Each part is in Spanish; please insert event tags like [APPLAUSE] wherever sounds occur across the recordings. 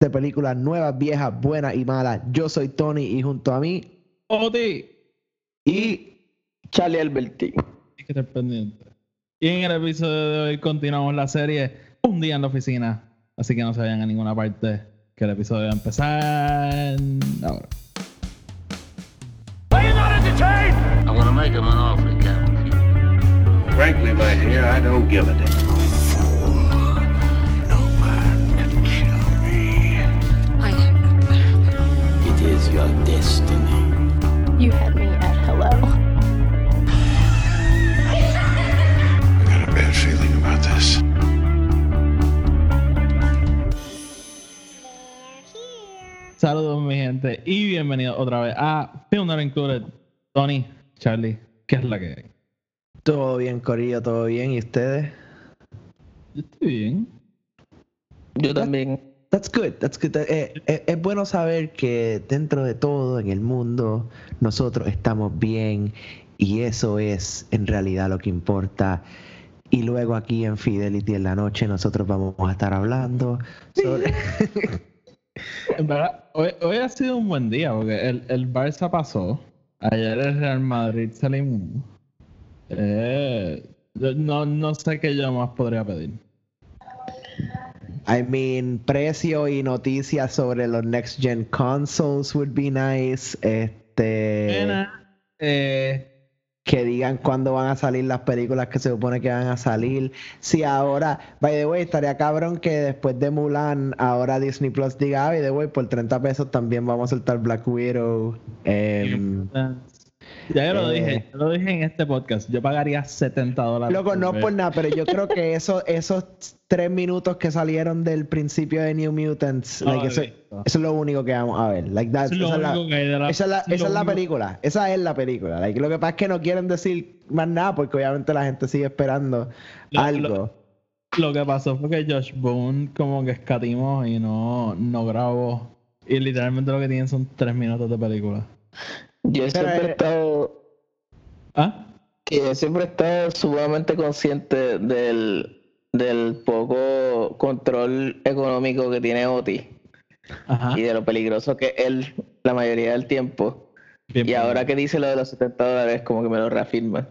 de películas nuevas, viejas, buenas y malas. Yo soy Tony y junto a mí, Oti y Charlie Alberti. Hay que estar pendiente. Y en el episodio de hoy continuamos la serie Un día en la oficina. Así que no se vayan a ninguna parte, que el episodio va a empezar ahora. I'm gonna make him an offer he can't refuse. Frankly, my dear, I don't give a damn. Saludos, mi gente, y bienvenidos otra vez a Film Not Included. Tony, Charlie, ¿qué es la que hay? todo bien, Corillo, todo bien. ¿Y ustedes? Yo estoy bien. Yo también. That's good, that's good. Eh, eh, es bueno saber que dentro de todo en el mundo nosotros estamos bien y eso es en realidad lo que importa. Y luego aquí en Fidelity en la noche nosotros vamos a estar hablando sobre... [LAUGHS] En verdad, hoy, hoy ha sido un buen día porque el, el Barça pasó. Ayer el Real Madrid eliminó. Eh, no, no sé qué yo más podría pedir. I mean, precio y noticias sobre los next gen consoles would be nice. Este, Pena, eh, que digan cuándo van a salir las películas que se supone que van a salir. Si ahora, by the way, estaría cabrón que después de Mulan, ahora Disney Plus diga, "Ah, by the way, por 30 pesos también vamos a soltar Black Widow. Em, ya yo lo eh, dije, yo lo dije en este podcast. Yo pagaría 70 dólares. Loco, no ver- por nada, pero yo creo que eso, esos tres minutos que salieron del principio de New Mutants, like, eso, es lo único que vamos a ver. Like that, esa es la- Esa es esa es película. Esa es la película. Like, lo que pasa es que no quieren decir más nada porque obviamente la gente sigue esperando Lo- algo. lo- Lo que pasó fue que Josh Boone como que escatimó y no, no grabó. Y literalmente lo que tienen son tres minutos de película. Yo siempre eh, he estado. ¿Ah? Que yo siempre he estado sumamente consciente del, del poco control económico que tiene Oti Ajá. y de lo peligroso que es él la mayoría del tiempo. Bien, Y ahora que dice lo de los 70 dólares, como que me lo reafirma.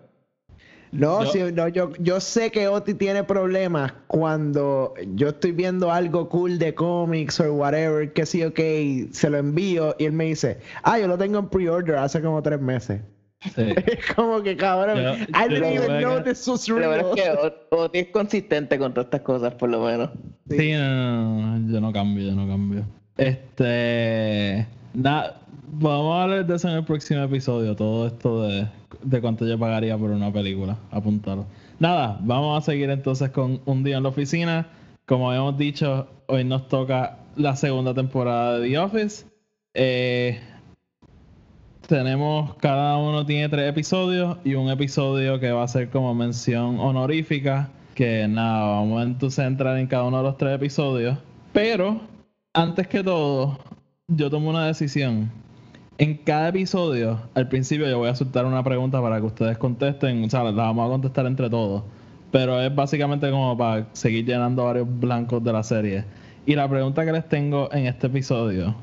No, Yo- sí, no yo, yo sé que Oti tiene problemas cuando yo estoy viendo algo cool de cómics o whatever, que sí, ok, se lo envío y él me dice, ah, yo lo tengo en pre-order hace como tres meses. Sí. [LAUGHS] Es como que cabrón, Yo- I didn't even know this was real. es que Oti es consistente con todas estas cosas, por lo menos. Sí, no, no, no, yo no cambio, yo no cambio. Este. Nada, vamos a hablar de eso en el próximo episodio. Todo esto de, de cuánto yo pagaría por una película. Apuntarlo. Nada, vamos a seguir entonces con Un Día en la Oficina. Como habíamos dicho, hoy nos toca la segunda temporada de The Office. Eh, tenemos, cada uno tiene tres episodios y un episodio que va a ser como mención honorífica. Que nada, vamos entonces a entrar en cada uno de los tres episodios. Pero, antes que todo, yo tomo una decisión. En cada episodio, al principio yo voy a soltar una pregunta para que ustedes contesten. O sea, la vamos a contestar entre todos. Pero es básicamente como para seguir llenando varios blancos de la serie. Y la pregunta que les tengo en este episodio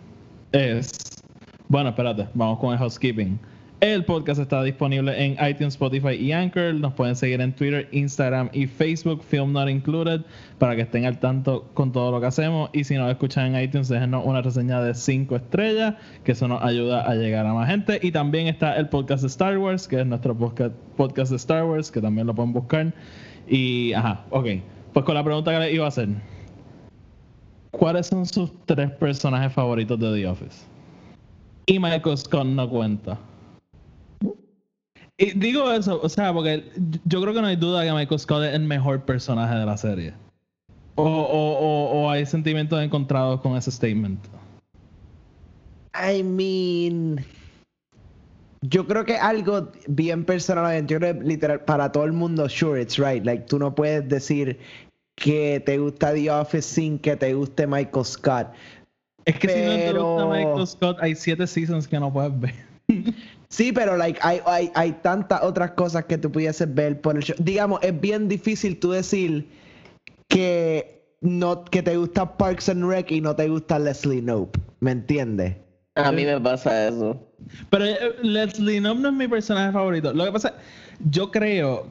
es... Bueno, espérate, vamos con el housekeeping. El podcast está disponible en iTunes, Spotify y Anchor. Nos pueden seguir en Twitter, Instagram y Facebook, Film Not Included, para que estén al tanto con todo lo que hacemos. Y si nos escuchan en iTunes, déjenos una reseña de 5 estrellas, que eso nos ayuda a llegar a más gente. Y también está el podcast Star Wars, que es nuestro podcast, podcast de Star Wars, que también lo pueden buscar. Y, ajá, ok. Pues con la pregunta que les iba a hacer. ¿Cuáles son sus tres personajes favoritos de The Office? Y Michael Scott no cuenta. Y digo eso, o sea, porque yo creo que no hay duda que Michael Scott es el mejor personaje de la serie. O, o, o, o hay sentimientos encontrados con ese statement. I mean, yo creo que algo bien personal, yo creo que literal para todo el mundo, sure, it's right. Like tú no puedes decir que te gusta The Office sin que te guste Michael Scott. Es que si no te gusta Michael Scott, hay siete seasons que no puedes ver. [LAUGHS] Sí, pero like hay, hay, hay tantas otras cosas que tú pudieses ver por el show. Digamos, es bien difícil tú decir que no que te gusta Parks and Rec y no te gusta Leslie Nope, ¿me entiendes? A mí me pasa eso. Pero eh, Leslie Knope no es mi personaje favorito. Lo que pasa, yo creo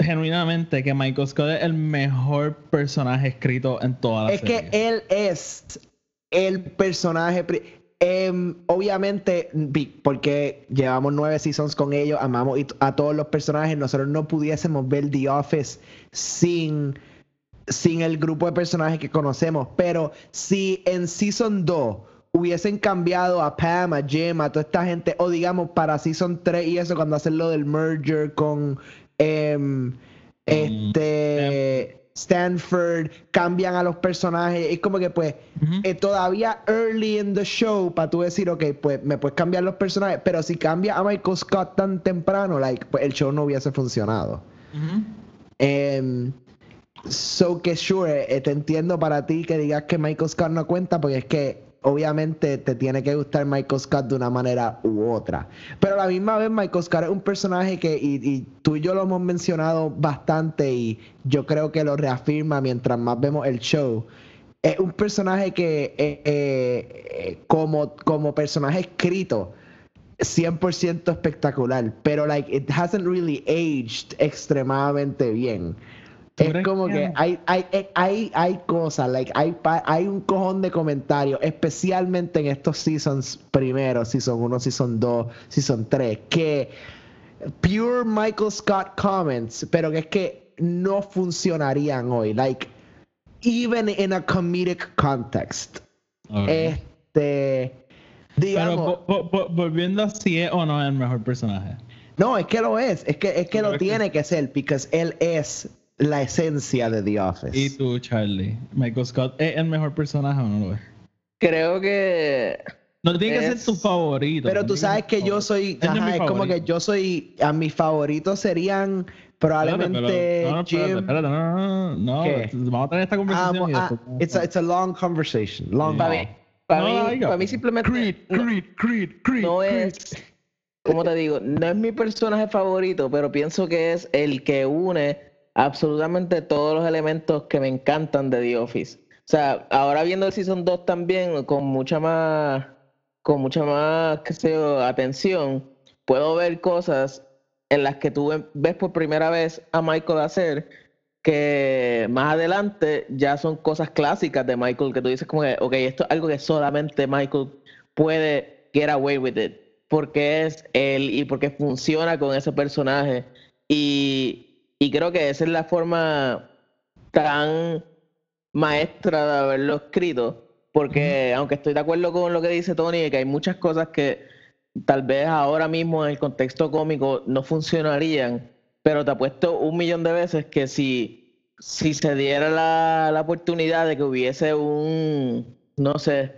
genuinamente que Michael Scott es el mejor personaje escrito en toda la Es serie. que él es el personaje. Em, obviamente, vi- porque llevamos nueve seasons con ellos, amamos a todos los personajes, nosotros no pudiésemos ver The Office sin, sin el grupo de personajes que conocemos. Pero si en Season 2 hubiesen cambiado a Pam, a Jim, a toda esta gente, o digamos para Season 3 y eso, cuando hacen lo del merger con em, este Stanford, cambian a los personajes, es como que pues eh, todavía early in the show para tú decir, ok, pues me puedes cambiar los personajes, pero si cambia a Michael Scott tan temprano, like, pues el show no hubiese funcionado. Em, so que sure, eh, te entiendo para ti que digas que Michael Scott no cuenta, porque es que obviamente te tiene que gustar Michael Scott de una manera u otra. Pero a la misma vez Michael Scott es un personaje que, y, tú y yo lo hemos mencionado bastante y yo creo que lo reafirma mientras más vemos el show. Es un personaje que eh, eh, como, como personaje escrito 100% espectacular, pero like it hasn't really aged extremadamente bien. ¿Tú Es como que hay, hay, hay, hay, hay cosas, like, hay, hay un cojón de comentarios, especialmente en estos seasons primero, season 1, season 2, season 3, que pure Michael Scott comments, pero que es que no funcionarían hoy, like, even in a comedic context. Este, Pero digamos, vo- vo- vo- volviendo a si es o no es el mejor personaje. no, es que lo es, es que, es que ¿Tú lo tiene que ser, porque él es la esencia de The Office. Y tú, Charlie, Michael Scott es el mejor personaje o no lo es. Creo que No tiene que ser tu favorito. Pero no tú sabes que yo soy, es ajá, es como que yo soy, a mis favoritos serían probablemente Espérate, pero- no, no, espérate, Jim. espérate, no, no, no, no, ¿Qué? vamos a tener esta conversación después- it's, a, it's a long conversation. Long para mí, para No, mí, para mí simplemente Creed, no, Creed, Creed, Creed, no Creed. es, como te digo, no es mi personaje favorito, pero pienso que es el que une absolutamente todos los elementos que me encantan de The Office. O sea, ahora viendo el Season 2 también con mucha más, con mucha más, qué sé yo, atención, puedo ver cosas en las que tú ve- ves por primera vez a Michael hacer que más adelante ya son cosas clásicas de Michael que tú dices como que, ok, esto es algo que solamente Michael puede get away with it, porque es él y porque funciona con ese personaje. Y, y creo que esa es la forma tan maestra de haberlo escrito, porque aunque estoy de acuerdo con lo que dice Tony, que hay muchas cosas que tal vez ahora mismo en el contexto cómico no funcionarían, pero te apuesto un millón de veces que si, si se diera la, la oportunidad de que hubiese un, no sé,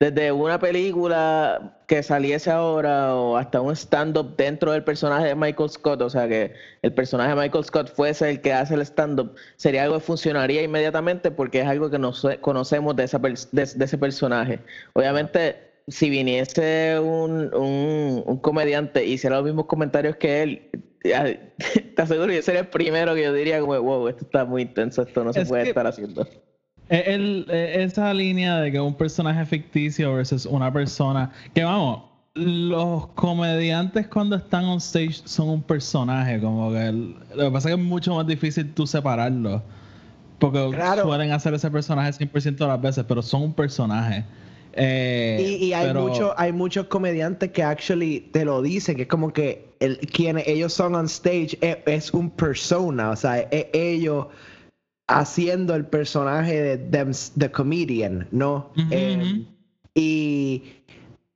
desde una película que saliese ahora o hasta un stand-up dentro del personaje de Michael Scott, o sea que el personaje de Michael Scott fuese el que hace el stand-up, sería algo que funcionaría inmediatamente porque es algo que nos conocemos de, esa de, de ese personaje. Obviamente, si viniese un, un, un comediante y hiciera los mismos comentarios que él, [LAUGHS] te aseguro que yo sería el primero que yo diría como, wow, esto está muy intenso, esto no se Es puede que- estar haciendo. Eh, el- eh, esa línea de que un personaje ficticio versus una persona. Que vamos, los comediantes cuando están on stage son un personaje. Como que el- lo que pasa es que es mucho más difícil tú separarlos. Porque Claro. suelen hacer ese personaje 100% de las veces, pero son un personaje. Eh, Y, y hay, pero- muchos hay muchos comediantes que actually te lo dicen, que es como que el, quienes ellos son on stage es, es un persona, o sea, es ellos haciendo el personaje de them, the comedian, ¿no? Eh, y,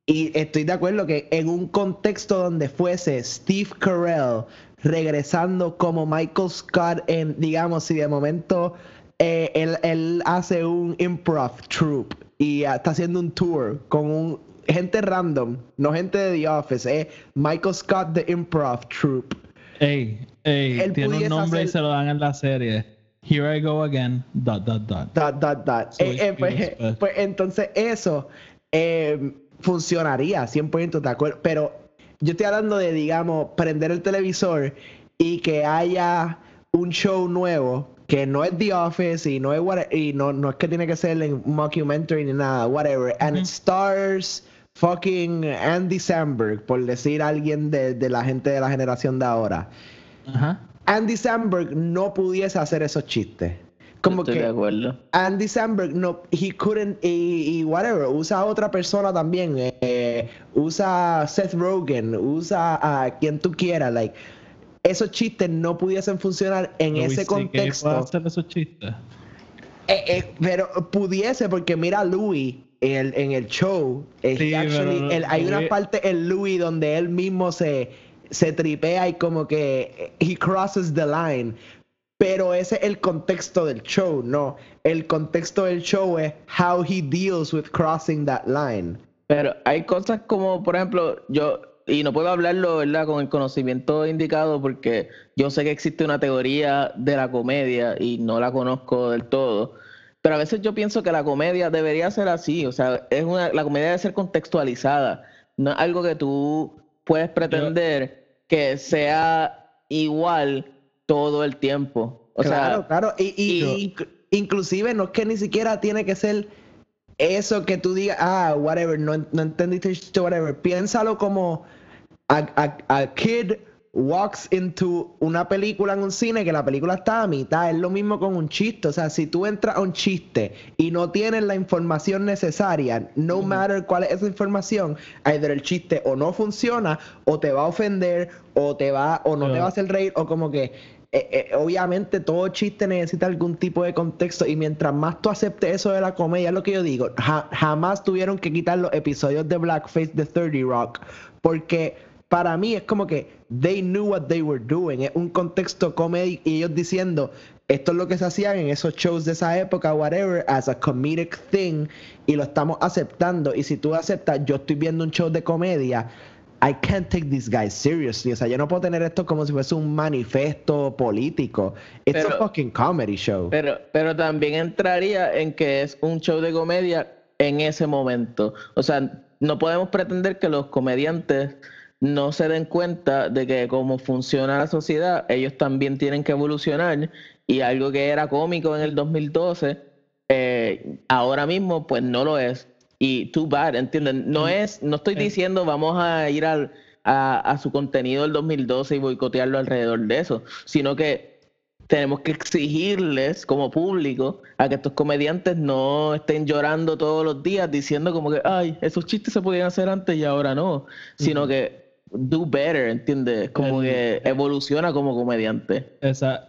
y estoy de acuerdo que en un contexto donde fuese Steve Carell regresando como Michael Scott en, digamos, si de momento eh, él, él hace un improv troupe y está haciendo un tour con un gente random, no gente de The Office, eh, Michael Scott the Improv Troupe. Ey, ey, Él tiene un nombre y se lo dan en la serie. Here I go again, dot, dot, dot. Dot, dot, dot. So Eh, eh, pues, beautiful. pues entonces eso eh, funcionaría 100% de acuerdo. Pero yo estoy hablando de, digamos, prender el televisor y que haya un show nuevo que no es The Office y no es what- y no, no es que tiene que ser en mockumentary ni nada, whatever. And it stars fucking Andy Samberg, por decir alguien de, de la gente de la generación de ahora. Ajá. Andy Samberg no pudiese hacer esos chistes. Como Estoy de que acuerdo. Andy Samberg no, he couldn't y, y whatever, usa a otra persona también, eh, usa a Seth Rogen, usa a quien tú quieras, like esos chistes no pudiesen funcionar en Louis ese contexto. hacer esos chistes. Eh, eh, pero pudiese porque mira a Louis en el, en el show, eh, Sí, he actually- él- hay una parte en Louis donde él mismo se, se tripea y como que eh, he crosses the line. Pero ese es el contexto del show, no. El contexto del show es how he deals with crossing that line. Pero hay cosas como, por ejemplo, yo, y no puedo hablarlo, ¿verdad?, con el conocimiento indicado porque yo sé que existe una teoría de la comedia y no la conozco del todo. Pero a veces yo pienso que la comedia debería ser así, o sea, es una, la comedia debe ser contextualizada, no es algo que tú puedes pretender que sea igual todo el tiempo. O claro, sea, claro. Y, y- y- inc- inclusive no es que ni siquiera tiene que ser eso que tú digas, ah, whatever, no, no entendiste whatever. Piénsalo como a, a- a kid walks into una película en un cine que la película está a mitad. Es lo mismo con un chiste. O sea, si tú entras a un chiste y no tienes la información necesaria, no matter cuál es esa información, either el chiste o no funciona, o te va a ofender, o te va, o no te va a hacer reír, o como que. eh, eh, obviamente todo chiste necesita algún tipo de contexto y mientras más tú aceptes eso de la comedia, es lo que yo digo, ja- jamás tuvieron que quitar los episodios de Blackface de 30 Rock porque para mí es como que they knew what they were doing, es un contexto comedy y ellos diciendo esto es lo que se hacían en esos shows de esa época, whatever, as a comedic thing y lo estamos aceptando y si tú aceptas, yo estoy viendo un show de comedia I can't take these guys seriously. O sea, yo no puedo tener esto como si fuese un manifiesto político. It's a Pero- fucking comedy show. Pero, pero también entraría en que es un show de comedia en ese momento. O sea, no podemos pretender que los comediantes no se den cuenta de que como funciona la sociedad, ellos también tienen que evolucionar y algo que era cómico en el 2012, eh, ahora mismo pues no lo es. Y too bad, ¿entienden? No es, no estoy diciendo vamos a ir al, a, a su contenido del 2012 y boicotearlo alrededor de eso, sino que tenemos que exigirles como público a que estos comediantes no estén llorando todos los días diciendo como que, ay, esos chistes se podían hacer antes y ahora no, sino que do better, ¿entiendes? Como El- que evoluciona como comediante. Esa,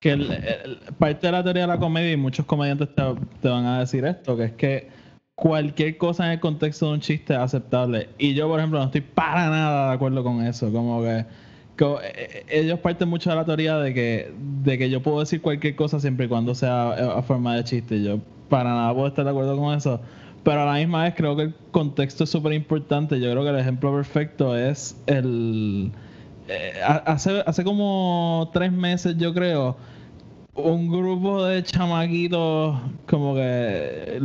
que el- el- parte de la teoría de la comedia, y muchos comediantes te, te van a decir esto, que es que cualquier cosa en el contexto de un chiste es aceptable. Y yo, por ejemplo, no estoy para nada de acuerdo con eso. Como que, eh, eh, ellos parten mucho de la teoría de que, de que yo puedo decir cualquier cosa siempre y cuando sea eh, a forma de chiste. Yo para nada puedo estar de acuerdo con eso. Pero a la misma vez creo que el contexto es súper importante. Yo creo que el ejemplo perfecto es el... eh, ha- hace, hace como tres meses, yo creo, un grupo de chamaquitos, como que,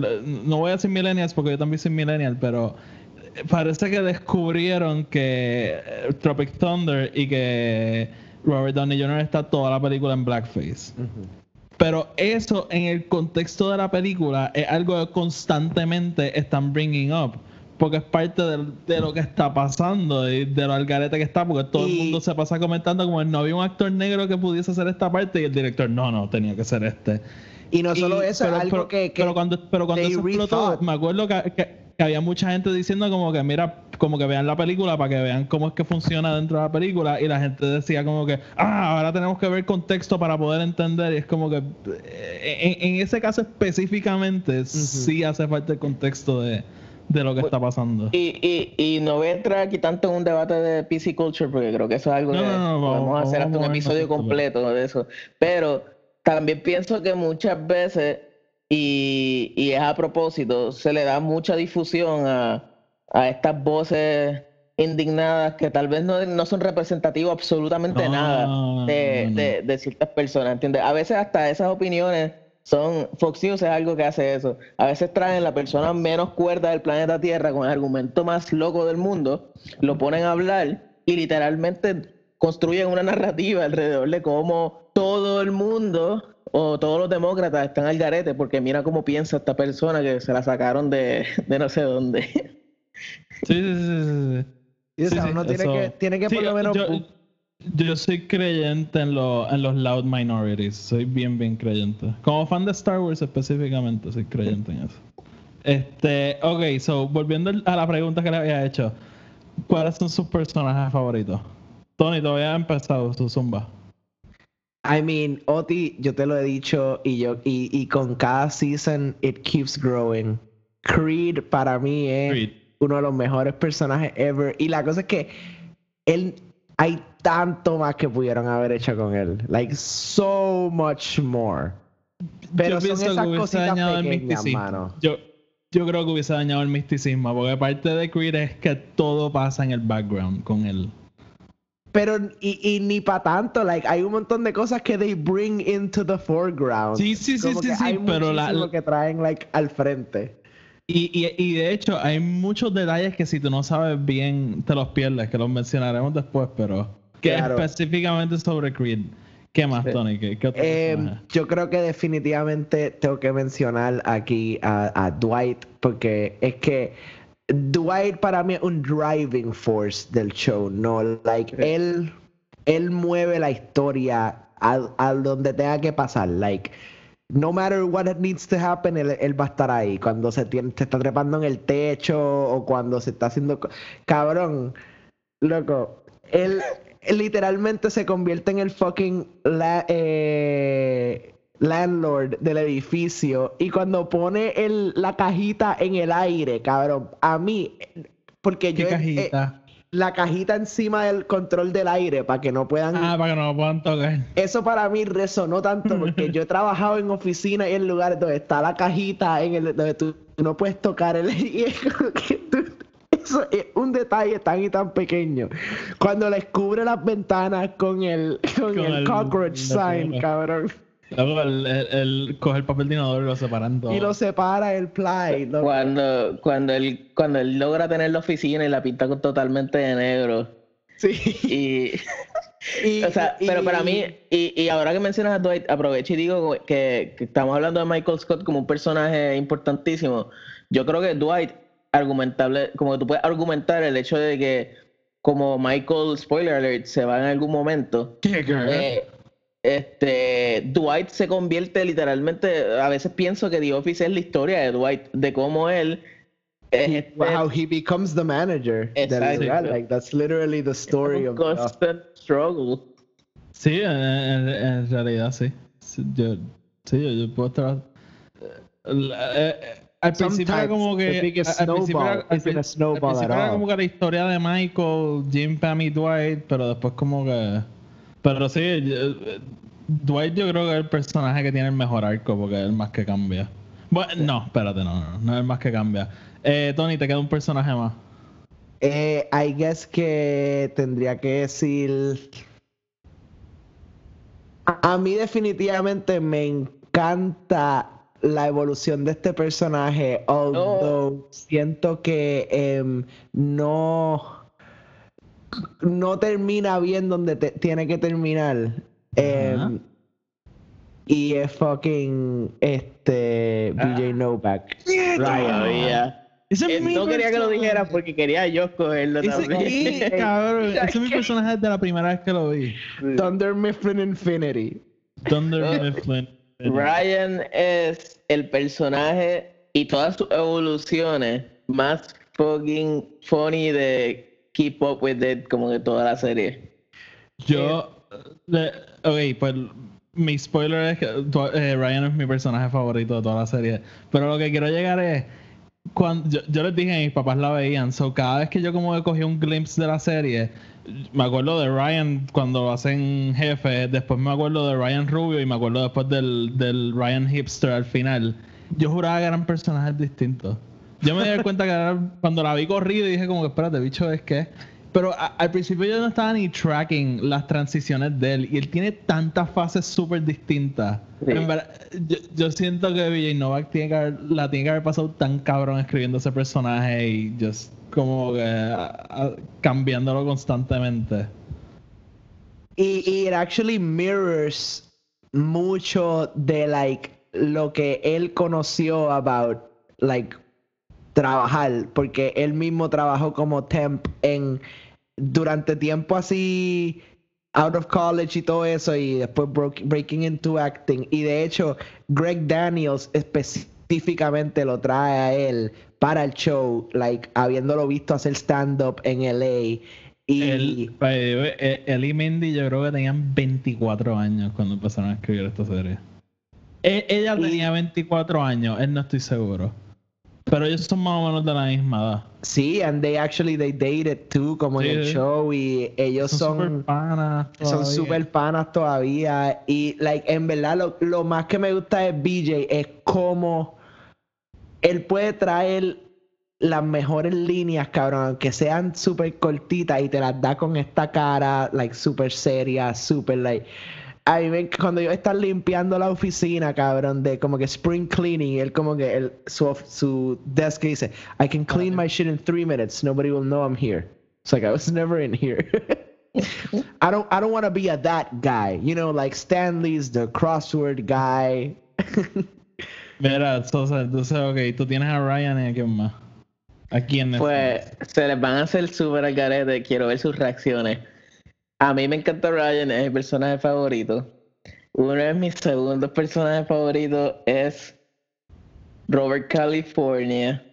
no voy a decir millennials porque yo también soy millennial, pero parece que descubrieron que eh, Tropic Thunder y que Robert Downey Jr. está toda la película en blackface. Pero eso en el contexto de la película es algo que constantemente están bringing up. Porque es parte del- de, lo que está pasando y de lo algarete que está. Porque todo el mundo se pasa comentando como no había un actor negro que pudiese hacer esta parte y el director, no, no, tenía que ser este. Y no solo Y- eso, pero, algo pero- que, que pero cuando, pero cuando eso explotó, me acuerdo que, que- que había mucha gente diciendo como que, mira, como que vean la película para que vean cómo es que funciona dentro de la película. Y la gente decía como que, ah, ahora tenemos que ver contexto para poder entender. Y es como que, eh, en, en ese caso específicamente, sí hace falta el contexto de, de lo que está pasando. Y, y, y no voy a entrar aquí tanto en un debate de PC Culture porque creo que eso es algo No, que no, no, podemos vamos- hacer hasta vamos un episodio esto, pero- completo de eso. Pero también pienso que muchas veces, y, y es a propósito, se le da mucha difusión a, a estas voces indignadas que tal vez no, no son representativas absolutamente No, nada no. de- de ciertas personas, ¿entiendes? A veces hasta esas opiniones son, Fox News es algo que hace eso. A veces traen la persona menos cuerda del planeta Tierra con el argumento más loco del mundo, lo ponen a hablar y literalmente construyen una narrativa alrededor de cómo todo el mundo o todos los demócratas están al garete porque mira cómo piensa esta persona que se la sacaron de, de no sé dónde. Sí, sí, sí, sí, sí. Y, o Sí, sea, sí, uno tiene eso- que, tiene que Sí, por lo menos... yo, yo soy creyente en, lo- en los loud minorities. Soy bien, bien creyente. Como fan de Star Wars específicamente, soy creyente en eso. Este, ok, so, volviendo a la pregunta que le había hecho. ¿Cuáles son sus personajes favoritos? Tony, todavía ha empezado su zumba. I mean, Oti, yo te lo he dicho y yo y, y con cada season it keeps growing. Creed para mí es Creed. uno de los mejores personajes ever y la cosa es que él hay tanto más que pudieron haber hecho con él, like so much more. Pero Yo son esas cositas pequeñas, misticismo. mano. Yo, yo creo que hubiese dañado el misticismo, porque parte de Creed es que todo pasa en el background con él. Pero y, y ni para tanto, like hay un montón de cosas que they bring into the foreground. Sí, sí, sí, Como sí, que sí, hay pero la- muchísimo que traen like al frente. Y, y, y de hecho, hay muchos detalles que si tú no sabes bien, te los pierdes, que los mencionaremos después, pero que Claro. específicamente sobre Creed. ¿Qué más, Tony? ¿Qué, qué Eh, yo creo que definitivamente tengo que mencionar aquí a, a Dwight porque es que Dwight para mí es un driving force del show, ¿no? Like, él, él mueve la historia a, a donde tenga que pasar, like, no matter what it needs to happen, él, él va a estar ahí. Cuando se, tiene, se está trepando en el techo o cuando se está haciendo... Cabrón, loco, él, él [LAUGHS] literalmente se convierte en el fucking la- eh, landlord del edificio y cuando pone el, la cajita en el aire, cabrón, a mí, porque ¿Qué yo... eh, la cajita encima del control del aire para que no puedan ah, para que no puedan tocar. eso para mí resonó tanto porque [LAUGHS] yo he trabajado en oficinas y en lugares donde está la cajita en el donde tú no puedes tocar el [LAUGHS] y es como que tú- eso es un detalle tan y tan pequeño. Cuando les cubre las ventanas con el con, Con el, el- cockroach sign cabrón Luego él, él- él coge el papel de inodoro y lo separan todo. y lo separa el ply loco. Cuando, cuando él, cuando él logra tener la oficina y la pinta con- totalmente de negro. sí Y, [LAUGHS] y, o sea, pero para mí, y, y ahora que mencionas a Dwight, aprovecho y digo que, que estamos hablando de Michael Scott como un personaje importantísimo. Yo creo que Dwight, argumentable, como que tú puedes argumentar el hecho de que como Michael, spoiler alert, se va en algún momento. eh, este Dwight se convierte literalmente, a veces pienso que The Office es la historia de Dwight, de cómo él es este- how he becomes the manager Exacto. lugar. like that's literally the story of the- constant struggle. Sí, en, en- en realidad sí. Sí, Yo, sí, yo, yo puedo estar. eh, eh, al principio era como the que. al principio era- al principio era como que la historia de Michael, Jim, Pam y Dwight, pero después como que. Pero sí, eh, Dwight yo creo que es el personaje que tiene el mejor arco porque es el más que cambia. Bueno, no, espérate, no, no, no, es el más que cambia. Eh, Tony, te queda un personaje más. Eh, I guess que tendría que decir. A, mí, definitivamente, me encanta la evolución de este personaje. Although siento que em, no. No termina bien donde te- tiene que terminar. Em, y es fucking. Este. BJ Novak. Todavía. Ese es mi no quería que lo dijeras porque quería yo cogerlo Ese, también. sí, [LAUGHS] cabrón, [LAUGHS] ese es mi personaje desde la primera vez que lo vi. Thunder Mifflin Infinity. Thunder. [LAUGHS] Mifflin. Ryan es el personaje y todas sus evoluciones más fucking funny de Keep Up With It como de toda la serie. Yo. ok, pues mi spoiler es que eh, Ryan es mi personaje favorito de toda la serie. Pero lo que quiero llegar es. Cuando, yo, les dije que mis papás la veían, so cada vez que yo como que cogí un glimpse de la serie, me acuerdo de Ryan cuando lo hacen jefe, después me acuerdo de Ryan Rubio y me acuerdo después del, del Ryan Hipster al final. Yo juraba que eran personajes distintos. Yo me di cuenta que cuando la vi corrido y dije como que espérate, bicho, es que... Pero a- al principio yo no estaba ni tracking las transiciones de él y él tiene tantas fases súper distintas. Sí. En verdad, yo, yo siento que Vijay Novak tiene que haber- la tiene que haber pasado tan cabrón escribiendo ese personaje y just como que a- a- cambiándolo constantemente. Y, y it actually mirrors mucho de like lo que él conoció about like trabajar, porque él mismo trabajó como temp en durante tiempo así out of college y todo eso y después breaking into acting y de hecho Greg Daniels específicamente lo trae a él para el show like habiéndolo visto hacer stand up en LA y Él, eh, él y Mindy yo creo que tenían 24 años cuando empezaron a escribir esta serie. E- ella Y- tenía 24 años, él no estoy seguro. Pero ellos son más o menos de la misma edad. sí and they actually they dated too como en Sí, el sí. show y ellos Son son super panas. Son todavía. super panas todavía. Y, like, en verdad, lo, lo más que me gusta de BJ es cómo él puede traer las mejores líneas, cabrón, aunque sean súper cortitas y te las da con esta cara, like, súper seria, súper, like. A mí me, cuando yo estaba limpiando la oficina, cabrón, de como que spring cleaning, él como que él, su, su desk dice, I can clean my shit in three minutes, nobody will know I'm here. It's like I was never in here. [LAUGHS] I don't I don't want to be a that guy. You know, like Stanley's the crossword guy. [LAUGHS] Mira, entonces, entonces, ok, tú tienes a Ryan y a quién más. ¿A quién es? Pues se les van a hacer súper al garete. Quiero ver sus reacciones. A mí me encanta Ryan, es mi personaje favorito. Uno de mis segundos personajes favoritos es Robert California.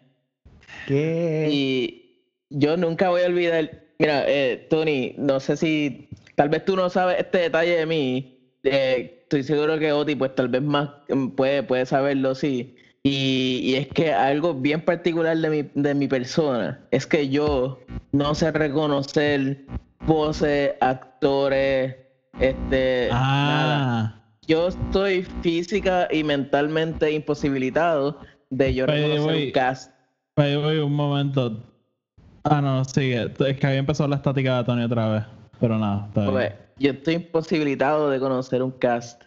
¿Qué? Y yo nunca voy a olvidar. Mira, eh, Tony, no sé si. Tal vez tú no sabes este detalle de mí. eh, estoy seguro que Oti, pues tal vez más mm, puede, puede saberlo, sí. Y, y es que algo bien particular de mi, de mi persona es que yo no sé reconocer voces, actores, este. nada. Ah, Yo estoy física y mentalmente imposibilitado de yo the reconocer un cast. Oye, oye, un momento. Ah, no, sigue. Es que había empezado la estática de Tony otra vez. Pero nada, está bien. Pues, yo estoy imposibilitado de conocer un cast.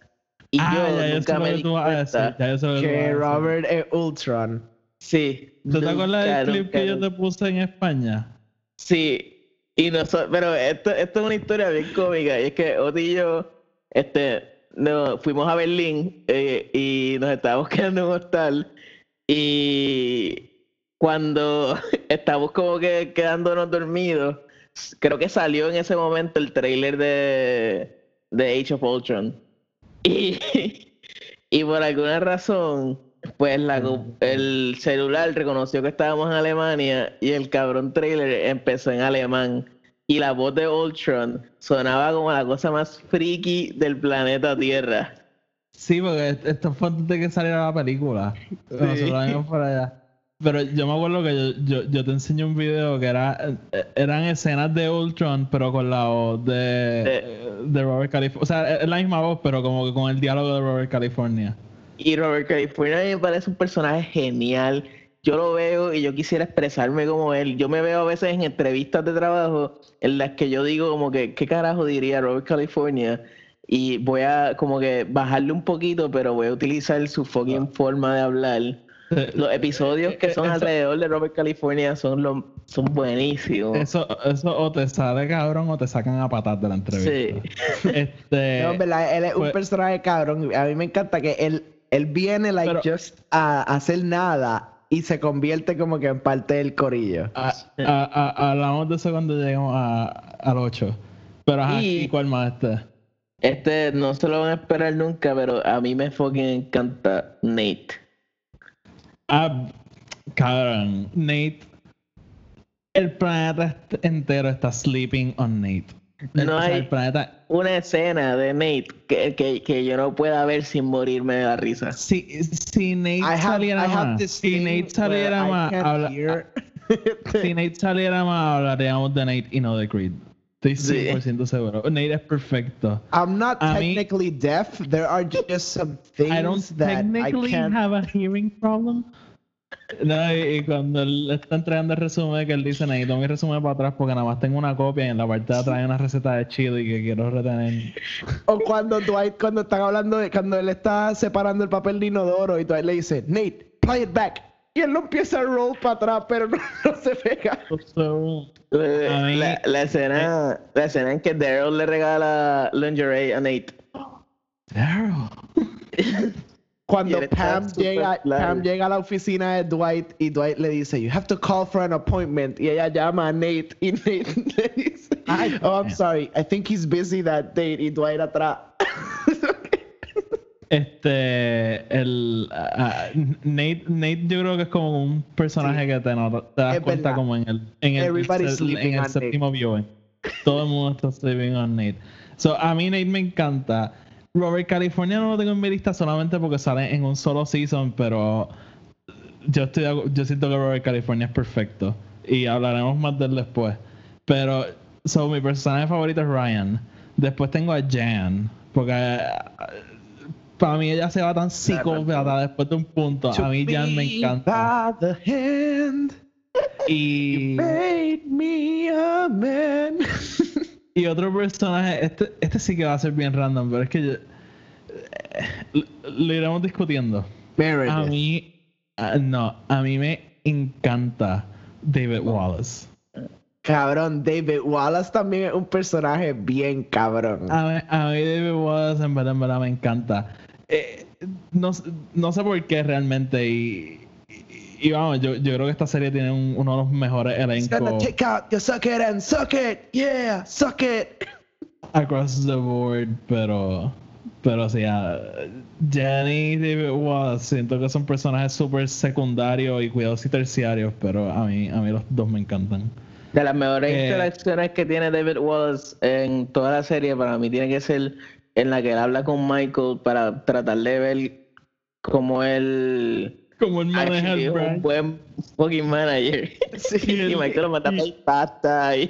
Y ah, yo ya, nunca me di tú vas a decir. cuenta. Lo que decir. Robert es Ultron. Sí. ¿Tú te acuerdas del clip que yo te puse en España? Sí. Y nosotros, pero esto, esto es una historia bien cómica. Y es que Oti y yo, este, no, fuimos a Berlín eh, y nos estábamos [LAUGHS] quedando en un hostal. Y cuando [LAUGHS] estábamos como que quedándonos dormidos, creo que salió en ese momento el trailer de, de Age of Ultron. [LAUGHS] Y, y por alguna razón, pues la, el celular reconoció que estábamos en Alemania y el cabrón trailer empezó en alemán. Y la voz de Ultron sonaba como la cosa más friki del planeta Tierra. Sí, porque est- esto fue antes de que saliera la película. Nosotros la vimos por allá. Pero yo me acuerdo que yo, yo, yo te enseñé un video que era eh, eran escenas de Ultron, pero con la voz de, de Robert California. O sea, es la misma voz, pero como que con el diálogo de Robert California. Y Robert California me parece un personaje genial. Yo lo veo y yo quisiera expresarme como él. Yo me veo a veces en entrevistas de trabajo en las que yo digo como que, ¿qué carajo diría Robert California? Y voy a como que bajarle un poquito, pero voy a utilizar su fucking forma de hablar. [LAUGHS] Los episodios que son Eso- alrededor de Robert California son, lo, son buenísimos. Eso, eso o te sale cabrón o te sacan a patas de la entrevista. [LAUGHS] Este, [LAUGHS] No, en verdad, él es un pues- personaje cabrón. A mí me encanta que él, él viene, like, Pero- just a hacer nada y se convierte como que en parte del corillo. a- a- a- hablamos de eso cuando lleguemos a, al 8. Pero ajá, Y- ¿y cuál más este? Este no se lo van a esperar nunca, pero a mí me fucking encanta Nate. Ah, cabrón, Nate. El planeta entero está sleeping on Nate. No hay- el planeta. Una escena de Nate que, que, que yo no pueda ver sin morirme de la risa. Si, si Nate I saliera have más, si Nate saliera más, habla- [LAUGHS] si Nate saliera más, hablaríamos de Nate y no de Creed. Estoy Sí. 100% seguro. Nate es perfecto. I'm not A mí- technically deaf. There are just some things I don't that I technically can't. have a hearing problem. No, y, y cuando él está entregando el resumen, que él dice, necesito mi resumen para atrás porque nada más tengo una copia y en la parte de atrás hay una receta de chili que quiero retener. O cuando Dwight, cuando están hablando de, cuando él está separando el papel de inodoro y Dwight le dice, Nate, play it back. Y él lo empieza a roll para atrás, pero no, [LAUGHS] no se pega. So, mí- la- la escena, la escena en que Daryl le regala lingerie a Nate. Daryl. [LAUGHS] Cuando Pam llega. Pam llega a la oficina de Dwight y Dwight le dice, you have to call for an appointment. Y ella llama a Nate y [LAUGHS] Nate le dice, oh, I'm sorry, I think he's busy that day. Y Dwight atrás. [LAUGHS] Este, el ah, Nate, Nate, yo creo que es como un personaje Sí. que te, no- te das Es cuenta verdad. como en el, en el, en el séptimo viewing. Todo el mundo está sleeping on Nate. So, a mí Nate me encanta. Robert California no lo tengo en mi lista solamente porque sale en un solo season, pero yo estoy yo siento que Robert California es perfecto y hablaremos más de él después. Pero so mi personaje favorito es Ryan. Después tengo a Jan, porque para mí ella se va tan psicópata después de un punto. A mí Jan me encanta. By the hand, Y, made me a man. [LAUGHS] y otro personaje, este, este sí que va a ser bien random, pero es que yo- eh, lo, lo iremos discutiendo. A Meredith. mí, ah, no, a mí me encanta David Wallace. Cabrón, David Wallace también es un personaje bien cabrón. A mí, a mí David Wallace en verdad, en verdad me encanta. Eh, no, no sé por qué realmente y, y, y vamos, yo, yo creo que esta serie tiene un- uno de los mejores elencos take out your suck it and suck it. Yeah, suck it. across the board, pero pero sí, ah, Jenny y David Wallace siento que son personajes súper secundarios y cuidados y terciarios, pero a mí, a mí los dos me encantan. De las mejores Eh, interacciones que tiene David Wallace en toda la serie, para mí tiene que ser en la que él habla con Michael para tratar de ver cómo él Como el es un buen fucking manager. [LAUGHS] Y y él- Michael lo manda y- por pasta y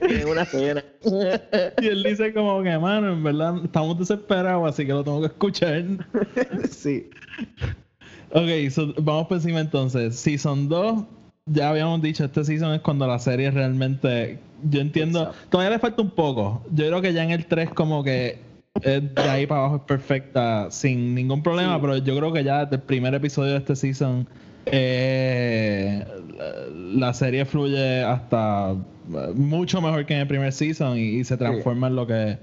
tiene una cena. [LAUGHS] Y él dice como que, mano, en verdad estamos desesperados, así que lo tengo que escuchar. [LAUGHS] sí. Ok, so, vamos por encima entonces. Season 2, ya habíamos dicho, este season es cuando la serie realmente... Yo entiendo, todavía le falta un poco. Yo creo que ya en el 3 como que de ahí para abajo es perfecta sin ningún problema, pero yo creo que ya desde el primer episodio de este season eh, la, serie fluye hasta mucho mejor que en el primer season y, y se transforma en lo que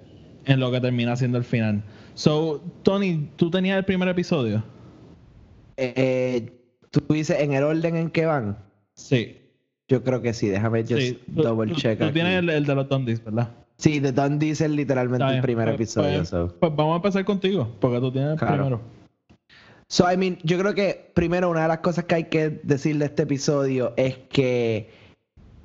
en lo que termina siendo el final. So, Tony, ¿tú tenías el primer episodio? Eh, Tú dices en el orden en que van. Sí. Yo creo que sí. Déjame just sí. Double check. Tú tienes el, el de los Dundies, ¿verdad? Sí, The Dundee es literalmente Está el primer Pues- episodio. Pues, so. pues vamos a empezar contigo, porque tú tienes el primero. So, I mean, yo creo que primero una de las cosas que hay que decir de este episodio es que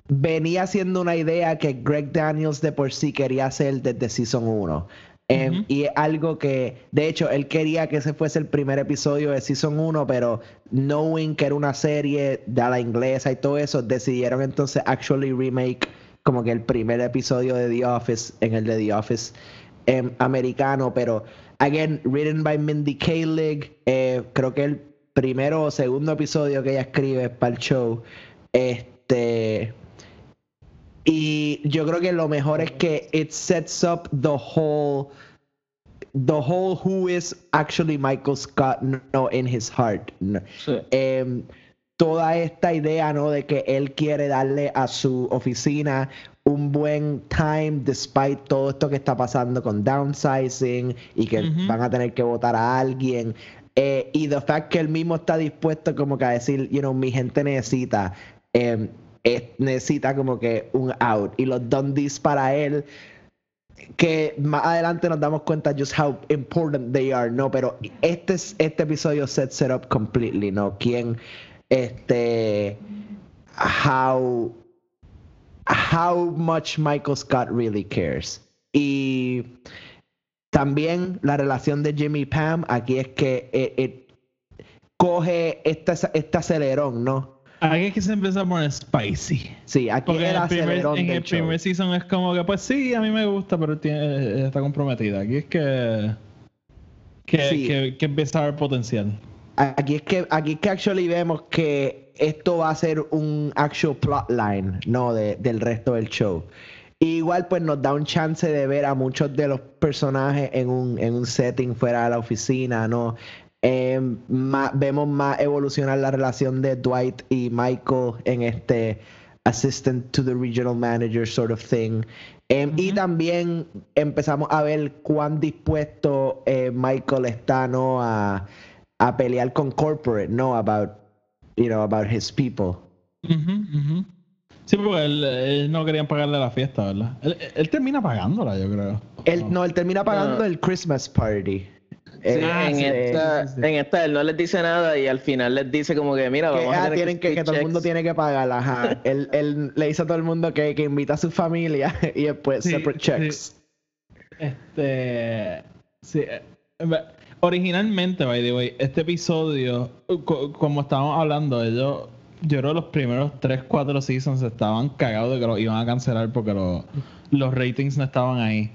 venía siendo una idea que Greg Daniels de por sí quería hacer desde Season 1. Ujú. Y es algo que, de hecho, él quería que ese fuese el primer episodio de Season 1, pero knowing que era una serie de la inglesa y todo eso, decidieron entonces actually remake como que el primer episodio de The Office en el de The Office em, americano, pero again, written by Mindy Kaling, eh, creo que el primero o segundo episodio que ella escribe para el show, este y yo creo que lo mejor es que it sets up the whole the whole who is actually Michael Scott no in his heart. No. Sí. Em, toda esta idea, ¿no? De que él quiere darle a su oficina un buen time despite todo esto que está pasando con downsizing y que van a tener que votar a alguien. Eh, y the fact que él mismo está dispuesto como que a decir, you know, mi gente necesita, em, necesita como que un out. Y los Dundies para él, que más adelante nos damos cuenta just how important they are, ¿no? Pero este, es- este episodio sets it up completely, ¿no? Quién, este, how, how much Michael Scott really cares. Y también la relación de Jimmy Pam, aquí es que eh, eh, coge este, este acelerón, ¿no? Aquí es que se empieza a poner spicy. Sí, aquí Porque es en el primer, acelerón en del el show. primer season es como que, pues sí, a mí me gusta, pero tiene, está comprometida. Aquí es que, que, Sí. que, que empieza a haber potencial. Aquí es que aquí es que actually vemos que esto va a ser un actual plotline, ¿no? De, del resto del show. Igual pues nos da un chance de ver a muchos de los personajes en un, en un setting fuera de la oficina, ¿no? Eh, más- vemos más evolucionar la relación de Dwight y Michael en este assistant to the regional manager sort of thing. Em, Y también empezamos a ver cuán dispuesto eh, Michael está ¿no? a, a pelear con corporate, no about, you know, about his people. Ujú, ujú. Sí, porque él, él no querían pagarle la fiesta, ¿verdad? Él, él termina pagándola, yo creo. Él, no, él termina pagando el Christmas party. Eh, Ah, en, sí, esta, sí, sí, sí. en esta él no les dice nada y al final les dice como que mira, que, vamos a ah, tener tienen que, que todo el mundo tiene que pagar, ajá. [LAUGHS] él, él le dice a todo el mundo que, que invita a su familia [LAUGHS] y después Sí, separate checks. sí. Este. Sí. eh, Originalmente, by the way, este episodio, co- como estábamos hablando, ellos. Yo creo que los primeros 3, 4 seasons estaban cagados de que lo iban a cancelar porque lo- los ratings no estaban ahí.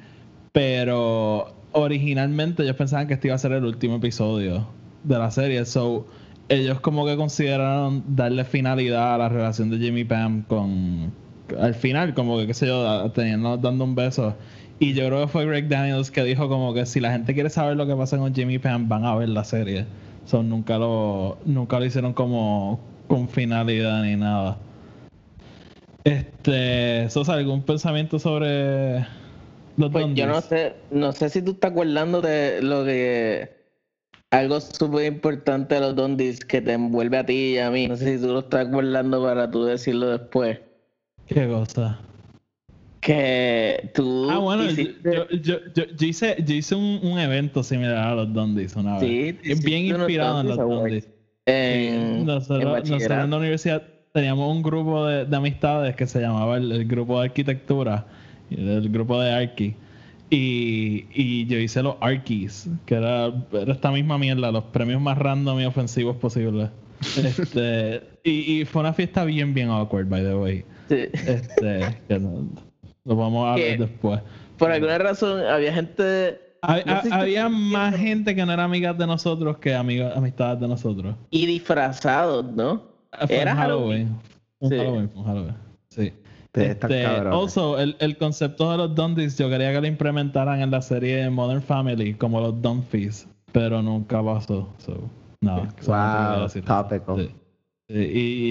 Pero originalmente ellos pensaban que este iba a ser el último episodio de la serie. So, ellos como que consideraron darle finalidad a la relación de Jimmy Pam con... Al final, como que, qué sé yo, teniendo, dando un beso. Y yo creo que fue Greg Daniels que dijo como que si la gente quiere saber lo que pasa con Jimmy Pam, van a ver la serie. So, nunca lo, nunca lo hicieron como con finalidad ni nada. Este, Sosa, ¿algún pensamiento sobre los Pues yo no sé, no sé si tú estás acordando de lo que algo súper importante de los Dondis que te envuelve a ti y a mí. No sé si tú lo estás acordando para tú decirlo después. ¿Qué cosa? Que tú Ah, bueno, yo, hiciste- yo, yo, yo- yo hice, yo hice un, un evento similar a los Dundies una vez. Sí, Es bien inspirado en los. Dundies. en, nosotros, en nosotros en bachillerato. la universidad teníamos un grupo de, de amistades que se llamaba el, el grupo de arquitectura, y el grupo de Arqui. Y, y yo hice los Arquis, que era, era esta misma mierda, los premios más random y ofensivos posibles. [LAUGHS] Este, y, y fue una fiesta bien, bien awkward, by the way. Sí. Este, que no- lo vamos a ver después. Por alguna razón había gente Hab- No sé si había más gente que no era amigas de nosotros que amigas, amistades de nosotros. y disfrazados, ¿no? Fue Era un Halloween. Sí. Halloween, un Halloween. Sí. Este, cabrones. also, el, el concepto de los Dundies yo quería que lo implementaran en la serie Modern Family como los Dunphies, pero nunca pasó. So, no, Wow, topical. Sí. Y,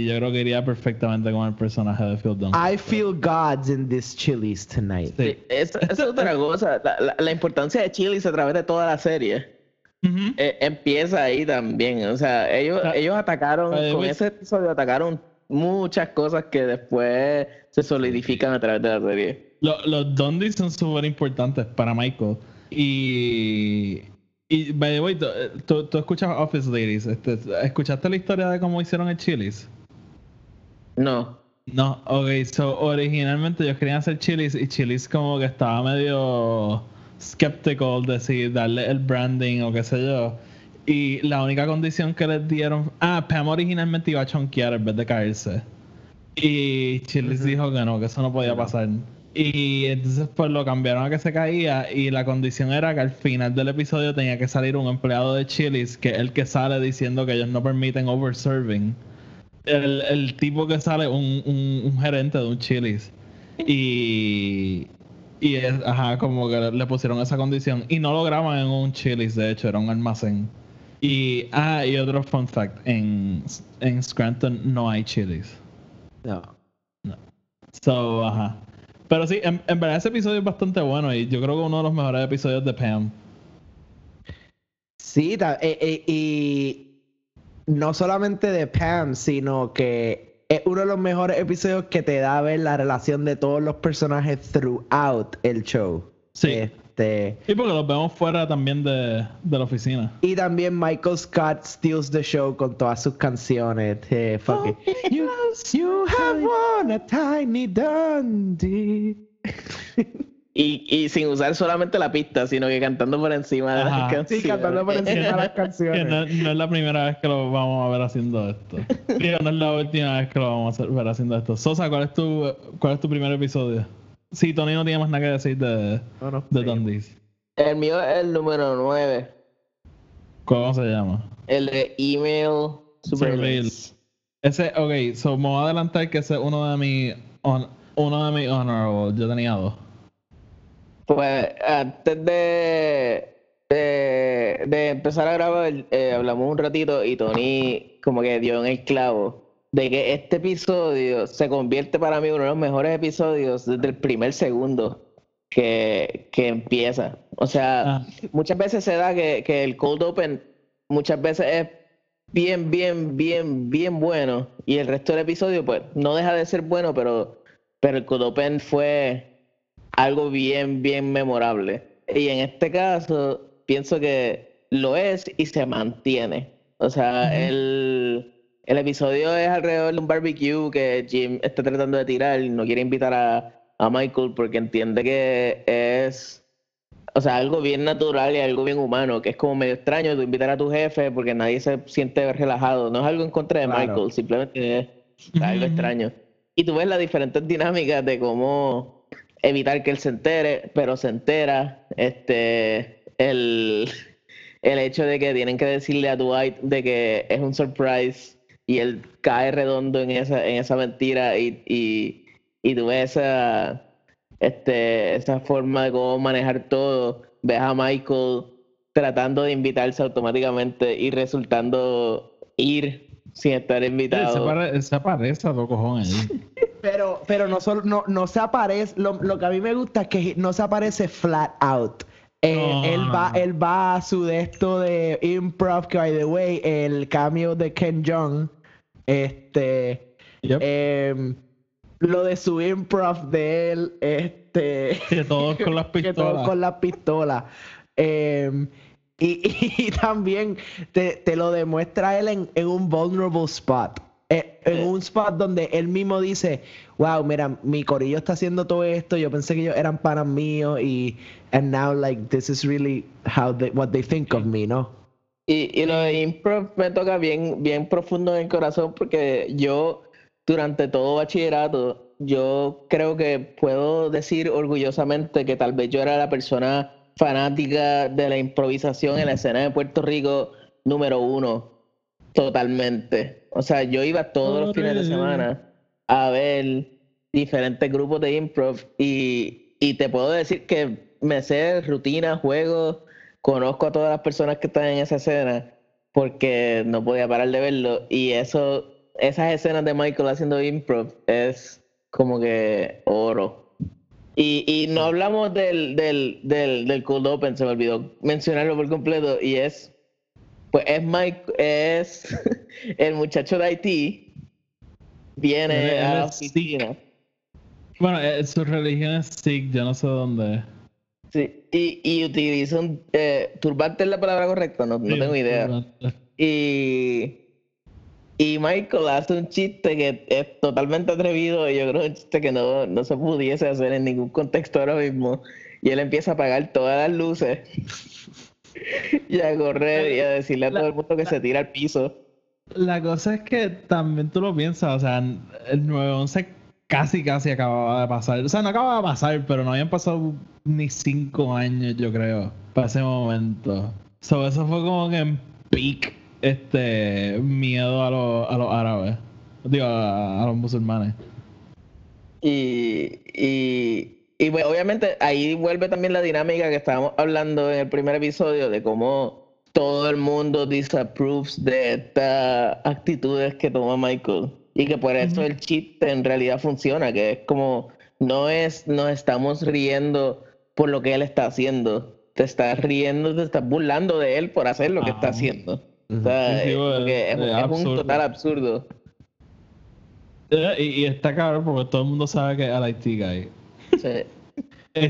y yo creo que iría perfectamente con el personaje de Phil Dunphy. I feel gods in this Chili's tonight. Sí. Sí, Esa esa es otra cosa. La, la- la importancia de Chili's a través de toda la serie Ujú. eh, empieza ahí también. O sea, ellos, Ah, ellos atacaron, the con ese episodio atacaron muchas cosas que después se solidifican a través de la serie. Lo- los Dundies son súper importantes para Michael. Y, y by the way, tú, tú, tú escuchas Office Ladies. Este, ¿Escuchaste la historia de cómo hicieron el Chili's? No. No, ok, so originalmente ellos querían hacer Chili's y Chili's como que estaba medio skeptical de si darle el branding o qué sé yo. Y la única condición que les dieron. Ah, Pam originalmente iba a chonquear en vez de caerse. Y Chili's dijo que no, que eso no podía pasar. Y entonces pues lo cambiaron a que se caía y la condición era que al final del episodio tenía que salir un empleado de Chili's que es el que sale diciendo que ellos no permiten overserving. El, el tipo que sale, un, un, un gerente de un Chili's. Y, y es, ajá, como que le pusieron esa condición. Y no lo graban en un Chili's, de hecho, era un almacén. Y, ah, y otro fun fact, en, en Scranton no hay Chili's. No. So, ajá. Pero sí, en, en verdad ese episodio es bastante bueno y yo creo que uno de los mejores episodios de Pam. Sí, ta- eh, eh, y no solamente de Pam, sino que es uno de los mejores episodios que te da a ver la relación de todos los personajes throughout el show. Sí. Este, Y porque los vemos fuera también de, de la oficina. y también Michael Scott steals the show con todas sus canciones. eh, fuck it. You, you have won a tiny Dundee. Y, y sin usar solamente la pista, sino que cantando por encima de Ajá. las canciones. Sí, cantando por encima de las Que canciones. no, no es la primera vez que lo vamos a ver haciendo esto. [LAUGHS] Digo, no es la última vez que lo vamos a ver haciendo esto. Sosa, ¿cuál es tu, cuál es tu primer episodio? Sí, Tony no tiene más nada que decir de, No, no, de sí. Dundies. El mío es el número 9. ¿Cómo se llama? El de Email Surveillance. Ese, ok, so me voy a adelantar que ese es uno de mis uno de mis honorables. Yo tenía dos. Pues antes de, de, de empezar a grabar, eh, hablamos un ratito y Tony como que dio en el clavo de que este episodio se convierte para mí uno de los mejores episodios desde el primer segundo que, que empieza. O sea, Ah. muchas veces se da que, que el cold open muchas veces es bien, bien, bien, bien bueno y el resto del episodio pues no deja de ser bueno, pero, pero el cold open fue algo bien, bien memorable. Y en este caso pienso que lo es y se mantiene. O sea, Ujú. el, el episodio es alrededor de un barbecue que Jim está tratando de tirar y no quiere invitar a, a Michael porque entiende que es, o sea, algo bien natural y algo bien humano, que es como medio extraño tú invitar a tu jefe porque nadie se siente relajado. No es algo en contra de Claro. Michael, simplemente es algo extraño. Y tú ves las diferentes dinámicas de cómo evitar que él se entere, pero se entera. Este, el, el hecho de que tienen que decirle a Dwight de que es un surprise y él cae redondo en esa, en esa mentira y, y, y tú ves esa, este, esa forma de cómo manejar todo. Ves a Michael tratando de invitarse automáticamente y resultando ir sin estar se, invitado. pare- él se aparece a cojón ahí. [LAUGHS] Pero, pero no solo, no, no se aparece, lo, lo que a mí me gusta es que no se aparece flat out. Eh, No, él no, va, no. él va a su de esto de improv, que by the way, el cameo de Ken Jong, este, Yep. em, lo de su improv de él, este, [LAUGHS] Que todos con las [LAUGHS] que todo pistolas. con las pistolas. Em, y, [LAUGHS] y también te, te lo demuestra él en, en un vulnerable spot. Eh, en un spot donde él mismo dice, wow, mira, mi corillo está haciendo todo esto, yo pensé que ellos eran panas míos y and now like this is really how they, what they think of me, ¿no? Y, y lo de improv me toca bien, bien profundo en el corazón porque yo durante todo bachillerato, yo creo que puedo decir orgullosamente que tal vez yo era la persona fanática de la improvisación en la escena de Puerto Rico número uno, totalmente. O sea, yo iba todos los fines de semana a ver diferentes grupos de improv y, y te puedo decir que me sé rutinas, juegos, conozco a todas las personas que están en esa escena porque no podía parar de verlo y eso, esas escenas de Michael haciendo improv es como que oro. Y, y no hablamos del, del, del, del Cold Open, se me olvidó mencionarlo por completo y es, pues es Mike, es [LAUGHS] el muchacho de Haití, viene a la Sikh. Bueno, eh, su religión es Sikh, yo no sé dónde es. Sí, y, y utiliza un eh, turbante es la palabra correcta, no, no Sí, tengo idea. turbante. Y, y Michael hace un chiste que es totalmente atrevido y yo creo que es un chiste que no, no se pudiese hacer en ningún contexto ahora mismo. Y él empieza a apagar todas las luces [LAUGHS] y a correr y a decirle a La- todo el mundo que se tira al piso. La cosa es que también tú lo piensas, o sea, el 9-11 casi casi acababa de pasar. O sea, no acababa de pasar, pero no habían pasado ni cinco años, yo creo, para ese momento. So, eso fue como que en peak este miedo a, los- a los árabes. Digo, a, a los musulmanes. Y, y, y pues, obviamente ahí vuelve también la dinámica que estábamos hablando en el primer episodio de cómo todo el mundo disapproves de estas actitudes que toma Michael. Y que por eso el chiste en realidad funciona, que es como, no es, nos estamos riendo por lo que él está haciendo. Te estás riendo, te estás burlando de él por hacer lo que está haciendo. O sea, Sí, es, bueno, porque es- es es un total absurdo. Eh, Y, y está cabrón porque todo el mundo sabe que es al IT guy. Sí.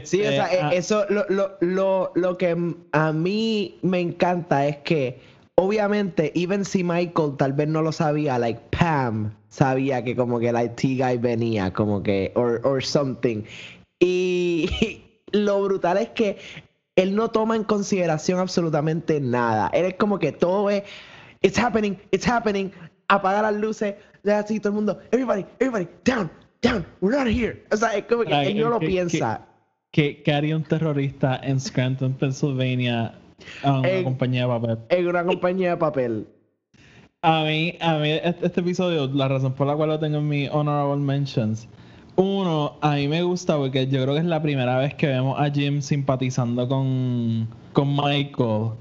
Sí, o Este, sea, eh, ah, eso lo, lo, lo, lo que a mí me encanta es que, obviamente, even si Michael tal vez no lo sabía, like Pam sabía que como que el IT guy venía, como que, or, or something. Y [LAUGHS] lo brutal es que él no toma en consideración absolutamente nada. Él es como que todo es, it's happening, it's happening, apaga las luces, ya así todo el mundo, everybody, everybody, down, down, we're not here. O sea, es como que Ay, él no lo que- que- piensa. ¿Qué, qué haría un terrorista en Scranton, Pennsylvania, a una En- compañía de papel? en una compañía de papel. A mí, a mí este, este episodio, la razón por la cual lo tengo en mis honorable mentions, Uno, a mí me gusta porque yo creo que es la primera vez que vemos a Jim simpatizando con, con Michael.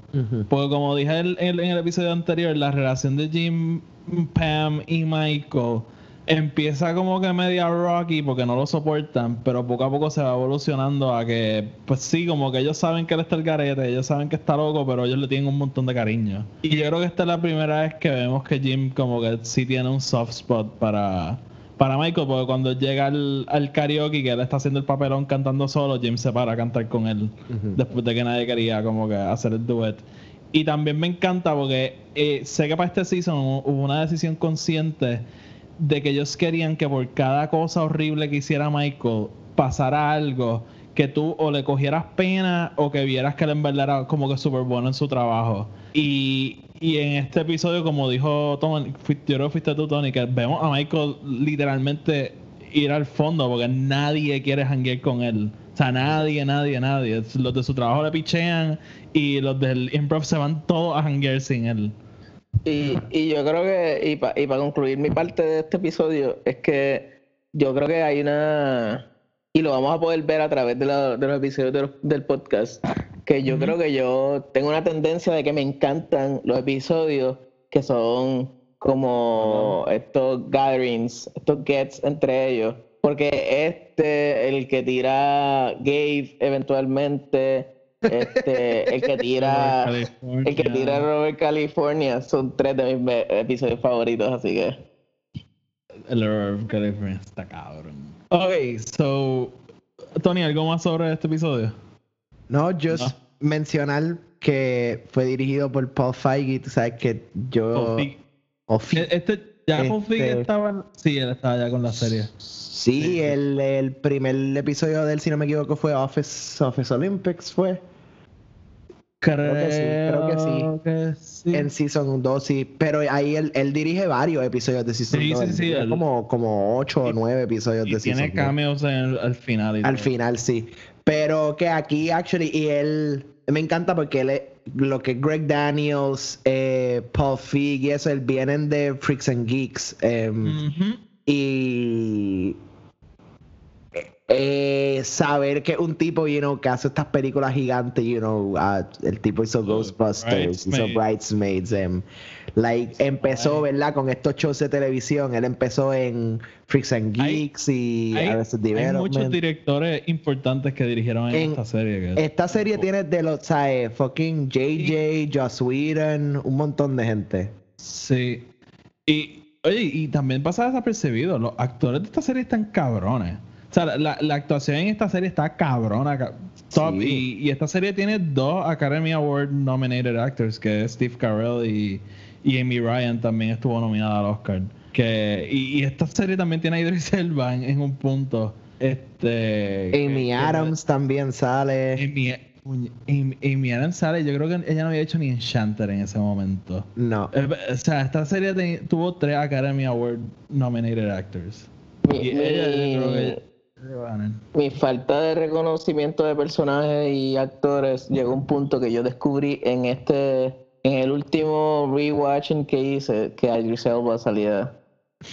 Porque como dije en, en- en el episodio anterior, la relación de Jim, Pam y Michael empieza como que media rocky porque no lo soportan, pero poco a poco se va evolucionando a que, pues sí, como que ellos saben que él está el garete, ellos saben que está loco, pero ellos le tienen un montón de cariño. Y yo creo que esta es la primera vez que vemos que Jim como que sí tiene un soft spot para, para Michael, porque cuando llega al, al karaoke que él está haciendo el papelón cantando solo, Jim se para a cantar con él después de que nadie quería como que hacer el duet. Y también me encanta porque eh, sé que para este season hu- hubo una decisión consciente de que ellos querían que por cada cosa horrible que hiciera Michael pasara algo que tú o le cogieras pena o que vieras que él en verdad era como que súper bueno en su trabajo. Y, y en este episodio, como dijo Tony, yo creo que fuiste tú, Tony, que vemos a Michael literalmente ir al fondo porque nadie quiere janguear con él. O sea, nadie, nadie, nadie. Los de su trabajo le pichean y los del improv se van todos a janguear sin él. Y, y yo creo que, y para concluir mi parte de este episodio, es que yo creo que hay una, y lo vamos a poder ver a través de, la- de los episodios de los- del podcast, que yo creo que yo tengo una tendencia de que me encantan los episodios que son como estos gatherings, estos gets entre ellos. Porque este, el que tira Gabe eventualmente, este, el que [LAUGHS] tira... El que tira Robert California son tres de mis episodios favoritos, así que. El Robert California está cabrón. Ok, so. Tony, ¿algo más sobre este episodio? No, just No. mencionar que fue dirigido por Paul Feige, tú sabes que yo... Fe- Este, ya Este- estaba. Sí, él estaba ya con la serie. Sí, Sí. El, el primer episodio de él, si no me equivoco, fue Office, Office Olympics, fue. Creo, que sí, creo que sí. que sí. En Season 2, sí. Pero ahí él, él dirige varios episodios de Season Sí, 2. sí, sí, él- Como, como 8 o Y- 9 episodios Y de tiene Season 2. cameos en el- al final. y Al todo. final, sí. Pero que aquí, actually, y él, me encanta porque él, lo que Greg Daniels, eh, Paul Feig y eso, él vienen de Freaks and Geeks. em, y eh, saber que un tipo, you know, que hace estas películas gigantes, you know, ah, el tipo hizo Ghostbusters, hizo Bridesmaids. Bridesmaids, em, like, empezó, ¿verdad? Con estos shows de televisión, él empezó en Freaks and Hay- Geeks y Hay, Arrested hay muchos directores importantes que dirigieron en, En- esta serie. que- Esta serie tiene de los, ¿sabes? Fucking JJ, Joss Whedon, un montón de gente. Sí. Y, oye, y también pasa desapercibido. Los actores de esta serie están cabrones. O sea, la, la actuación en esta serie está cabrona. ca- Top. Sí. Y, y esta serie tiene dos Academy Award nominated actors, que es Steve Carell y, y Amy Ryan también estuvo nominada al Oscar. Que, y, y esta serie también tiene a Idris [LAUGHS] Elba en, en un punto. Este, Amy que- Adams también sale. Amy, Amy, Amy Adams sale, yo creo que ella no había hecho ni Enchanter en ese momento. No. Eh, O sea, esta serie te- tuvo tres Academy Award nominated actors. Mi, Y ella, yo creo mi- que ella va a ganar. mi falta de reconocimiento de personajes y actores llegó a un punto que yo descubrí en este. En el último rewatching que hice, que Idris Elba salía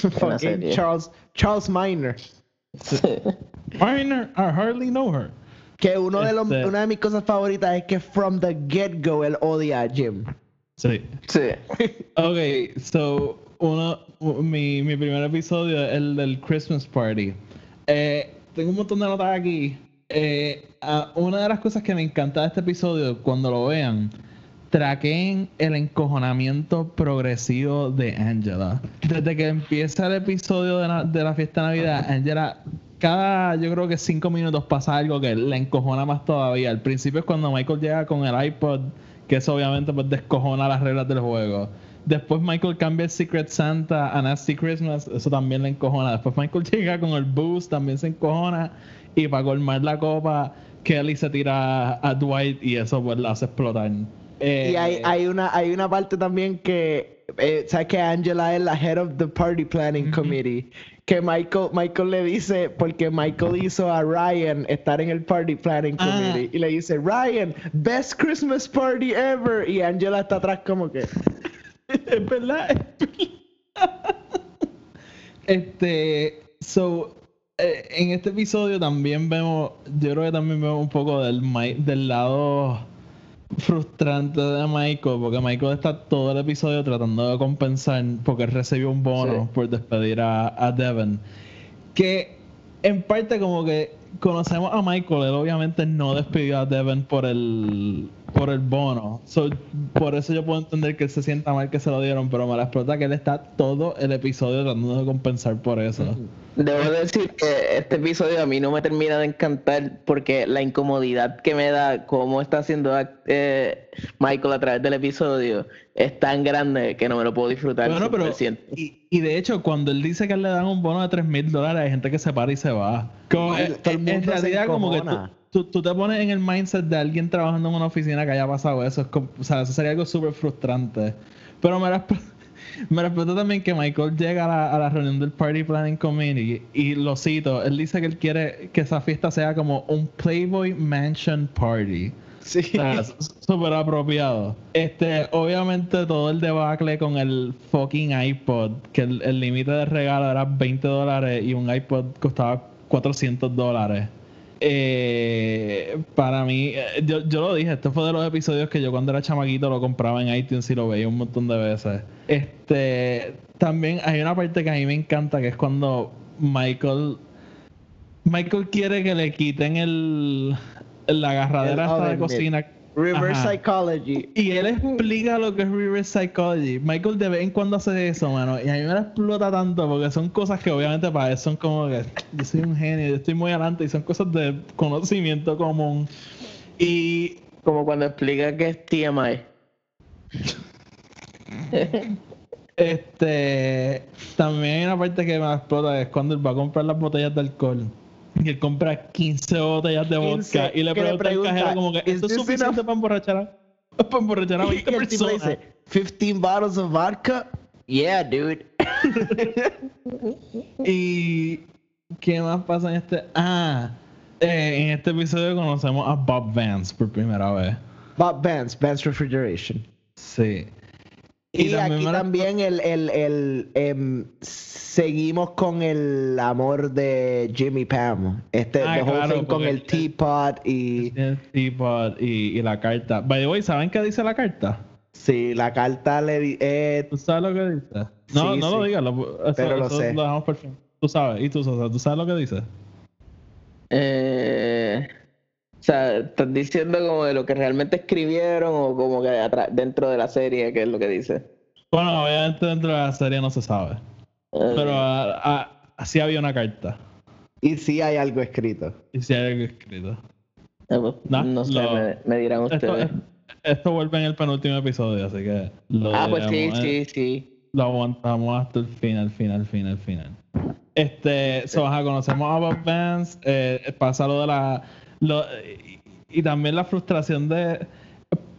en la [LAUGHS] Fucking serie. Charles, Charles Miner. [LAUGHS] Minor, I hardly know her. Que uno de los, Este- una de mis cosas favoritas es que from the get-go él odia a Jim. Sí. sí. [LAUGHS] Ok, so, uno, mi, mi primer episodio es el del Christmas Party. Eh, tengo un montón de notas aquí. Eh, ah, una de las cosas que me encanta de este episodio, cuando lo vean, traqueen el encojonamiento progresivo de Angela. Desde que empieza el episodio de, na- de la fiesta de Navidad, Angela, cada, yo creo que cinco minutos pasa algo que la encojona más todavía. Al principio es cuando Michael llega con el iPod, que eso obviamente pues descojona las reglas del juego. Después Michael cambia el Secret Santa a Nasty Christmas, eso también le encojona. Después Michael [LAUGHS] llega con el Boost, también se encojona. Y para colmar la copa, Kelly se tira a Dwight y eso pues la hace explotar. Eh, Y hay, hay, una, hay una parte también que, eh, ¿sabes que Angela es la head of the party planning committee? Que Michael, Michael le dice, porque Michael hizo a Ryan estar en el party planning Ah. committee, y le dice, Ryan, best Christmas party ever. Y Angela está atrás como que... [LAUGHS] es verdad. es verdad. este, so, eh, en este episodio también vemos, yo creo que también vemos un poco del, del lado frustrante de Michael, porque Michael está todo el episodio tratando de compensar porque él recibió un bono Sí. por despedir a, a Devon. Que en parte como que conocemos a Michael, él obviamente no despidió a Devon por el por el bono. So, por eso yo puedo entender que él se sienta mal que se lo dieron, pero me la explota que él está todo el episodio tratando de compensar por eso. Debo decir que este episodio a mí no me termina de encantar porque la incomodidad que me da cómo está haciendo eh, Michael a través del episodio es tan grande que no me lo puedo disfrutar. Bueno, pero 100%. y, y de hecho, cuando él dice que le dan un bono de 3 mil dólares, hay gente que se para y se va. Como, el- eh, el en realidad, como que tú. Tú- tú te pones en el mindset de alguien trabajando en una oficina que haya pasado eso. Es como- o sea, eso sería algo súper frustrante. Pero me la [LAUGHS] me respeto también que Michael llega a la, a la reunión del Party Planning Committee y lo cito, él dice que él quiere que esa fiesta sea como un Playboy Mansion Party. Sí. Súper apropiado. Este, obviamente todo el debacle con el fucking iPod, que el el límite de regalo era 20 dólares y un iPod costaba 400 dólares. Eh, para mí, eh, yo, yo lo dije, este fue de los episodios que yo cuando era chamaquito lo compraba en iTunes y lo veía un montón de veces. Este, también hay una parte que a mí me encanta, que es cuando Michael Michael quiere que le quiten el la agarradera El esta de mitt. Reverse Ajá. psychology. Y él explica lo que es reverse psychology. Michael de vez en cuando hace eso, mano. Y a mí me la explota tanto porque son cosas que obviamente para él son como que yo soy un genio, yo estoy muy adelante y son cosas de conocimiento común. Y Como cuando explica que es TMI. este también hay una parte que me la explota es cuando él va a comprar las botellas de alcohol. Y él compra 15 botellas de 15, vodka y le que le pregunta, al pregunta, cajero como que "Is esto es suficiente enough?" para emborrachar a, [LAUGHS] para emborrachar a Y 20 el tipo personas. dice, 15 bottles of vodka? Yeah, dude. [LAUGHS] Y ¿qué más pasa en este? Ah, eh, en este episodio conocemos a Bob Vance por primera vez. Bob Vance, Vance Refrigeration. Sí. Y, también aquí también el, el, el, em, seguimos con el amor de Jimmy Pam. Este, Ah, claro, thing con el teapot y El teapot y, y la carta. By the way, ¿saben qué dice la carta? sí, la carta le di- eh, ¿Tú sabes lo que dice? No, Sí, no lo sí. digas, lo, eso- Pero lo eso sé. lo dejamos por fin. Tú sabes, y tú, Sosa, ¿tú sabes lo que dice? Eh, sea, estás diciendo como de lo que realmente escribieron o como que dentro de la serie, que es lo que dice. Bueno, obviamente dentro de la serie no se sabe. Eh, Pero ah, ah, así había una carta. y sí hay algo escrito. Y si hay algo escrito. pues, nah, no sé, lo- me, me dirán ustedes. esto vuelve en el penúltimo episodio, así que lo, ah, pues sí, eh, sí, sí. lo aguantamos hasta el final, final, final, final. Este, so, ajá, conocemos a Bob Vance, eh, pasa lo de la. Lo- y, y también la frustración de.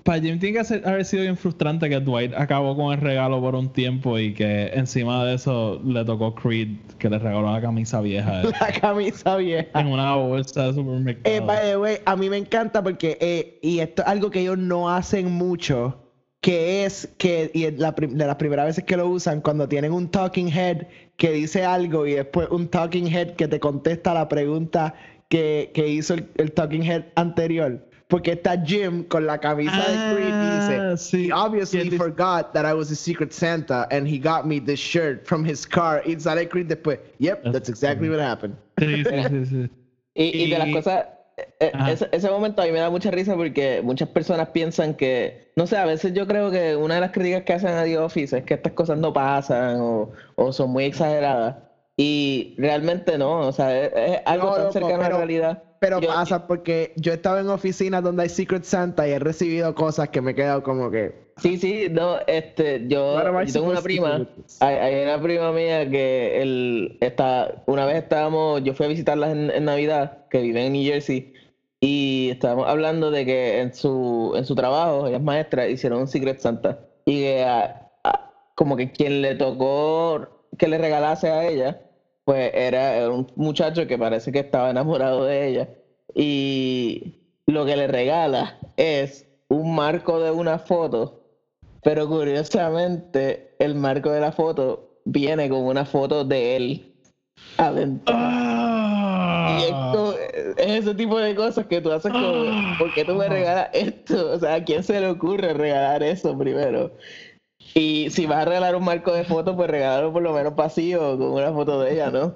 Para Jim tiene que ser- haber sido bien frustrante que Dwight acabó con el regalo por un tiempo y que encima de eso le tocó Creed, que le regaló la camisa vieja eh, [LAUGHS] La camisa vieja. en una bolsa de supermercado. Eh, by the way, a mí me encanta porque, eh, y esto es algo que ellos no hacen mucho, que es que, y la de las primeras veces que lo usan, cuando tienen un talking head que dice algo y después un talking head que te contesta la pregunta que, que hizo el, el talking head anterior. Porque está Jim con la camisa de Creed y Ah, dice, sí. he obviously dice- forgot that I was a secret Santa and he got me this shirt from his car. Y sale Creed después, yep, that's exactly what happened. Sí, sí, [LAUGHS] sí, sí. Y, y de las cosas, eh, Ajá. ese, ese momento a mí me da mucha risa porque muchas personas piensan que, no sé, a veces yo creo que una de las críticas que hacen a The Office es que estas cosas no pasan o, o son muy exageradas. Y realmente no, o sea, es, es algo No, tan loco, cercano a la realidad. Pero Yo- pasa porque yo he estado en oficinas donde hay Secret Santa y he recibido cosas que me he quedado como que. Sí, sí, no, este, yo, yo tengo una prima, hay, hay una prima mía que él está, una vez estábamos, yo fui a visitarla en, en Navidad, que vive en New Jersey, y estábamos hablando de que en su, en su trabajo, ella es maestra, hicieron un Secret Santa, y que a- a- como que quien le tocó que le regalase a ella, pues era, un muchacho que parece que estaba enamorado de ella, y lo que le regala es un marco de una foto, pero curiosamente el marco de la foto viene con una foto de él adentro. Ah, es, como- es ese tipo de cosas que tú haces como, ¿por qué tú me regalas esto? O sea, ¿a quién se le ocurre regalar eso primero? Y si vas a regalar un marco de fotos, pues regálalo por lo menos vacío con una foto de ella, ¿no?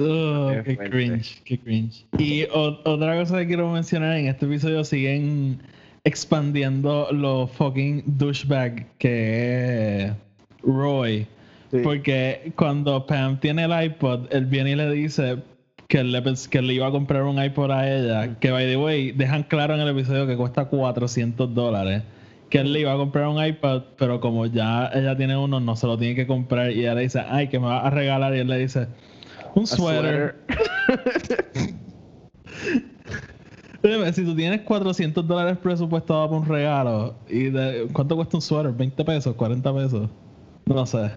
Oh, Qué cringe, qué cringe. Y o- otra cosa que quiero mencionar en este episodio siguen expandiendo los fucking douchebag que es Roy. Sí. Porque cuando Pam tiene el iPod, él viene y le dice que le, que le iba a comprar un iPod a ella. Que by the way, dejan claro en el episodio que cuesta 400 dólares. Que él le iba a comprar un iPod, pero como ya ella tiene uno, no se lo tiene que comprar. Y ella le dice, ay, que me va a regalar. Y él le dice, un suéter. Dime, [LAUGHS] si tú tienes 400 dólares presupuestado para un regalo, y de, ¿cuánto cuesta un suéter? ¿20 pesos? ¿40 pesos? No sé.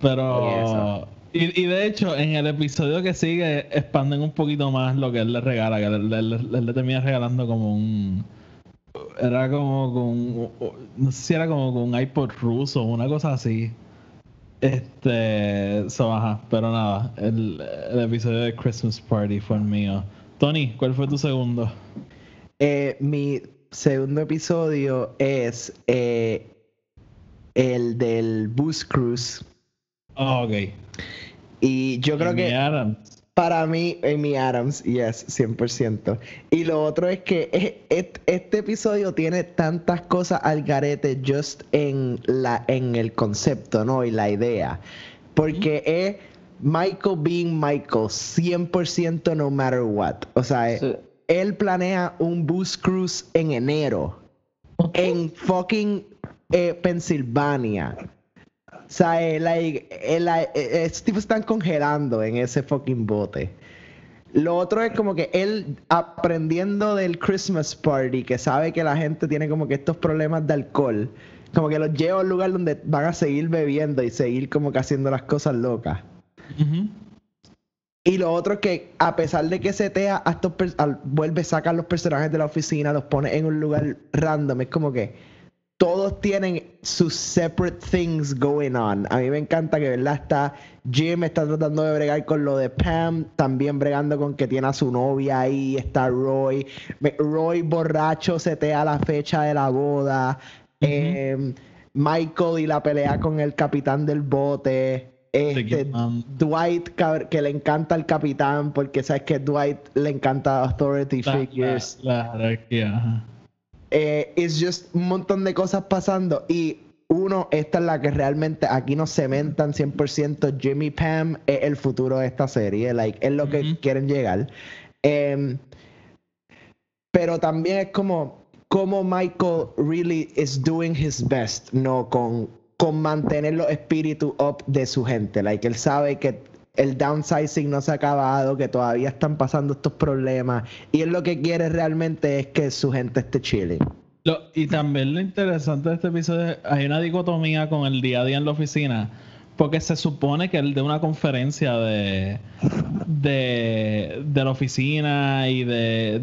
Pero... Y, y de hecho, en el episodio que sigue, expanden un poquito más lo que él le regala, que él, él- él- él le termina regalando como un... Era como con... No sé si era como con un iPod ruso, una cosa así. Este... So, ajá, pero nada, el, el episodio de Christmas Party fue el mío. Tony, ¿cuál fue tu segundo? Eh, mi segundo episodio es eh, el del Bus Cruise. Oh, ok. Y yo creo Amy que Adams. Para mí, Amy Adams, yes, 100%. Y lo otro es que este episodio tiene tantas cosas al garete just en, la, en el concepto, ¿no? Y la idea. Porque es Michael being Michael, 100% no matter what. O sea, eh, Sí. él planea un bus cruise en enero en fucking eh, Pensilvania. O sea, eh, like, eh, la- eh, estos tipos están congelando en ese fucking bote. Lo otro es como que él aprendiendo del Christmas party, que sabe que la gente tiene como que estos problemas de alcohol, como que los lleva a un lugar donde van a seguir bebiendo y seguir como que haciendo las cosas locas. Y lo otro es que, a pesar de que setea, a estos al- vuelve, saca a los personajes de la oficina, los pone en un lugar random. Es como que todos tienen sus separate things going on. A mí me encanta que, ¿verdad? Está Jim, está tratando de bregar con lo de Pam, también bregando con que tiene a su novia ahí. Está Roy. Roy borracho setea la fecha de la boda. Eh, Michael y la pelea con el capitán del bote. Este, Dwight, que le encanta al capitán, porque sabes que Dwight le encanta authority la, figures. la- la jerarquía, ajá. Eh, es just un montón de cosas pasando. Y uno, esta es la que realmente aquí nos cementan 100%. Jimmy Pam es el futuro de esta serie. Like, es lo que Ujú. quieren llegar. Em, pero también es como, como Michael really is doing his best, ¿no? Con, con mantener los espíritus up de su gente. Like, él sabe que el downsizing no se ha acabado, que todavía están pasando estos problemas. Y él lo que quiere realmente es que su gente esté chilling. Y también lo interesante de este episodio es hay una dicotomía con el día a día en la oficina. Porque se supone que él de una conferencia de, de, de la oficina y de-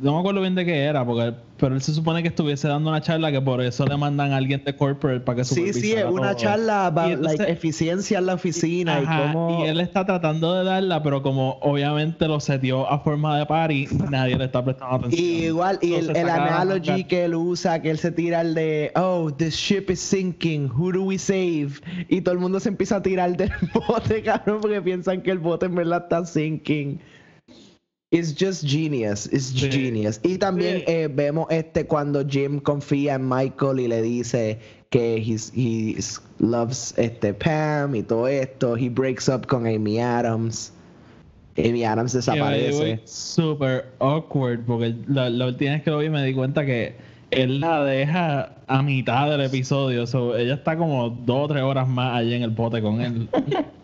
No me acuerdo bien de qué era, porque, pero él se supone que estuviese dando una charla que por eso le mandan a alguien de corporate para que Sí, sí, es supervisara una todo. charla Y entonces- like, eficiencia en la oficina Ajá, y cómo... y él está tratando de darla, pero como obviamente lo setió a forma de party, nadie le está prestando [LAUGHS] atención. Y igual, y el, Entonces el analogy que él usa, que él se tira el de, oh, the ship is sinking, who do we save? Y todo el mundo se empieza a tirar del [LAUGHS] bote, cabrón, porque piensan que el bote en verdad está sinking. It's just genius, it's Sí. genius. Y también Sí. eh, vemos este cuando Jim confía en Michael y le dice que he's, he loves este Pam y todo esto. He breaks up con Amy Adams. Amy Adams desaparece. Super awkward, porque la, la última vez que lo vi me di cuenta que él la deja a mitad del episodio. so, ella está como dos o tres horas más allí en el bote con él. [LAUGHS]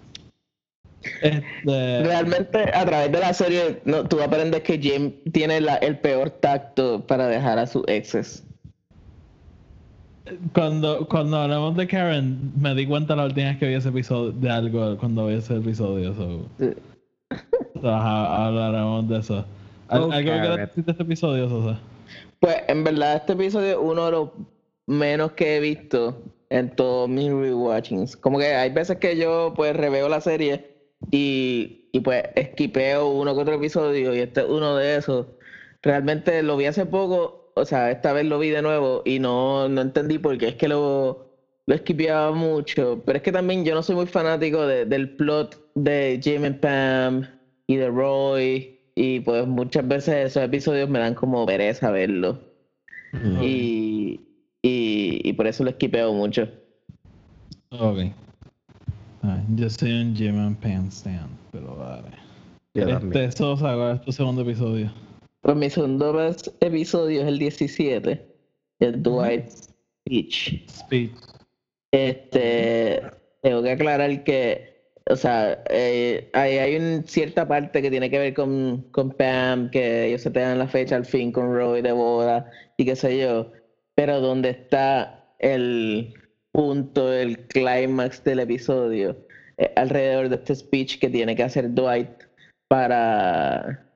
este, Realmente, a través de la serie, no, tú aprendes que Jim tiene la- el peor tacto para dejar a sus exes. cuando, cuando hablamos de Karen, me di cuenta la última vez que vi ese episodio de algo cuando vi ese episodio. So, Sí. so, hablaremos de eso. ¿Al- Oh, ¿Algo que le de este episodio, Sosa? Pues en verdad este episodio es uno de los menos que he visto en todos mis rewatchings. Como que hay veces que yo pues reveo la serie y y pues esquipeo uno que otro episodio y este es uno de esos. Realmente lo vi hace poco, o sea, esta vez lo vi de nuevo y no, no entendí por qué es que lo, lo esquipeaba mucho. Pero es que también yo no soy muy fanático de- del plot de Jim and Pam y de Roy. Y pues muchas veces esos episodios me dan como pereza verlo. Y, y, y por eso lo esquipeo mucho. Ok. Ah, yo soy un Jim and Pam stand, pero vale. Yo Este, ¿cuál es tu segundo episodio? Pues mi segundo episodio es el 17, el Dwight Speech. Speed. Este, tengo que aclarar que, o sea, eh, hay, hay una cierta parte que tiene que ver con, con Pam, que ellos se te dan la fecha al fin con Roy de boda y qué sé yo, pero donde está el punto, el clímax del episodio, eh, alrededor de este speech que tiene que hacer Dwight para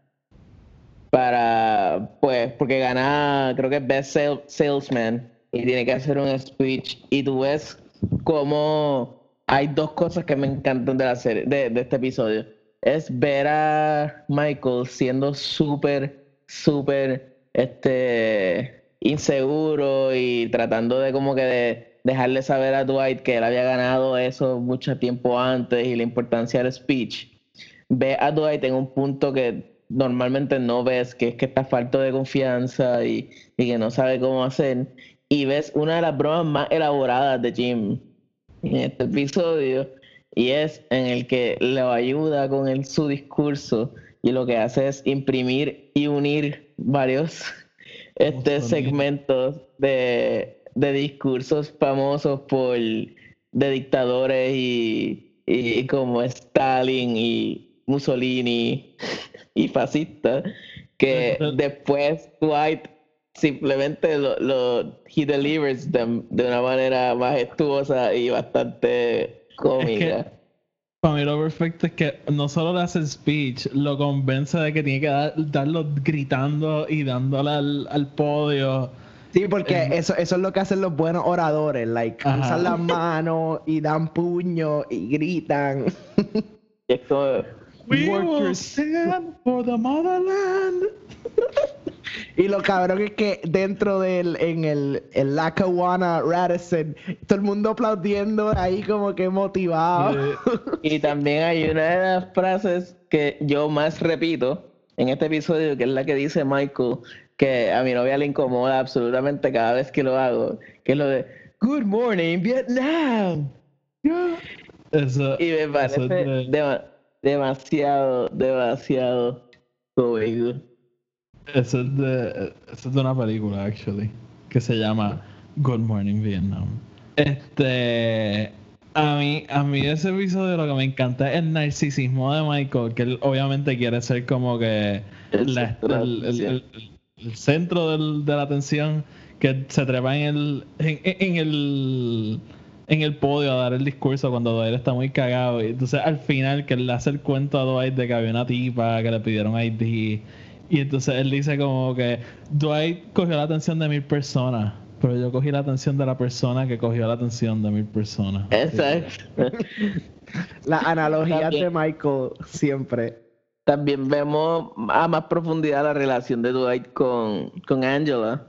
para, pues, porque gana, creo que es Best Sale- Salesman y tiene que hacer un speech y tú ves cómo hay dos cosas que me encantan de la serie, de, de este episodio. Es ver a Michael siendo súper, súper, este, inseguro y tratando de como que de dejarle saber a Dwight que él había ganado eso mucho tiempo antes y la importancia del speech ve a Dwight en un punto que normalmente no ves, que es que está falto de confianza y, y que no sabe cómo hacer. Y ves una de las bromas más elaboradas de Jim en este episodio, y es en el que le ayuda con el, su discurso y lo que hace es imprimir y unir varios este, segmentos de, de discursos famosos por de dictadores y, y como Stalin y Mussolini y fascistas que después Dwight simplemente lo, lo he delivers them de una manera majestuosa y bastante cómica. Para mí lo perfecto es que no solo le hace el speech, lo convence de que tiene que dar- darlo gritando y dándole al, al podio. Sí, porque eso, eso es lo que hacen los buenos oradores, like, Ajá. usan las manos y dan puño y gritan. Y es como, We will stand for the motherland. [LAUGHS] Y lo cabrón es que dentro del, en el, el Lackawanna Radisson, todo el mundo aplaudiendo ahí como que motivado. [LAUGHS] Y también hay una de las frases que yo más repito en este episodio, que es la que dice Michael, que a mi novia le incomoda absolutamente cada vez que lo hago, que es lo de Good morning, Vietnam. Eso, Y me parece de- demasiado, demasiado cómico. Eso es de, eso es de una película, actually, que se llama Good Morning Vietnam. Este, a mí, a mí de ese episodio lo que me encanta es el narcisismo de Michael, que él obviamente quiere ser como que El la- el- el centro del- de la atención, que se trepa en el, en, en el, en el podio a dar el discurso cuando Dwight está muy cagado. Y entonces al final que él le hace el cuento a Dwight de que había una tipa que le pidieron ID. Y entonces él dice como que Dwight cogió la atención de mil personas, pero yo cogí la atención de la persona que cogió la atención de mil personas. Exacto. Las analogías También. de Michael siempre. También vemos a más profundidad la relación de Dwight con, con Angela.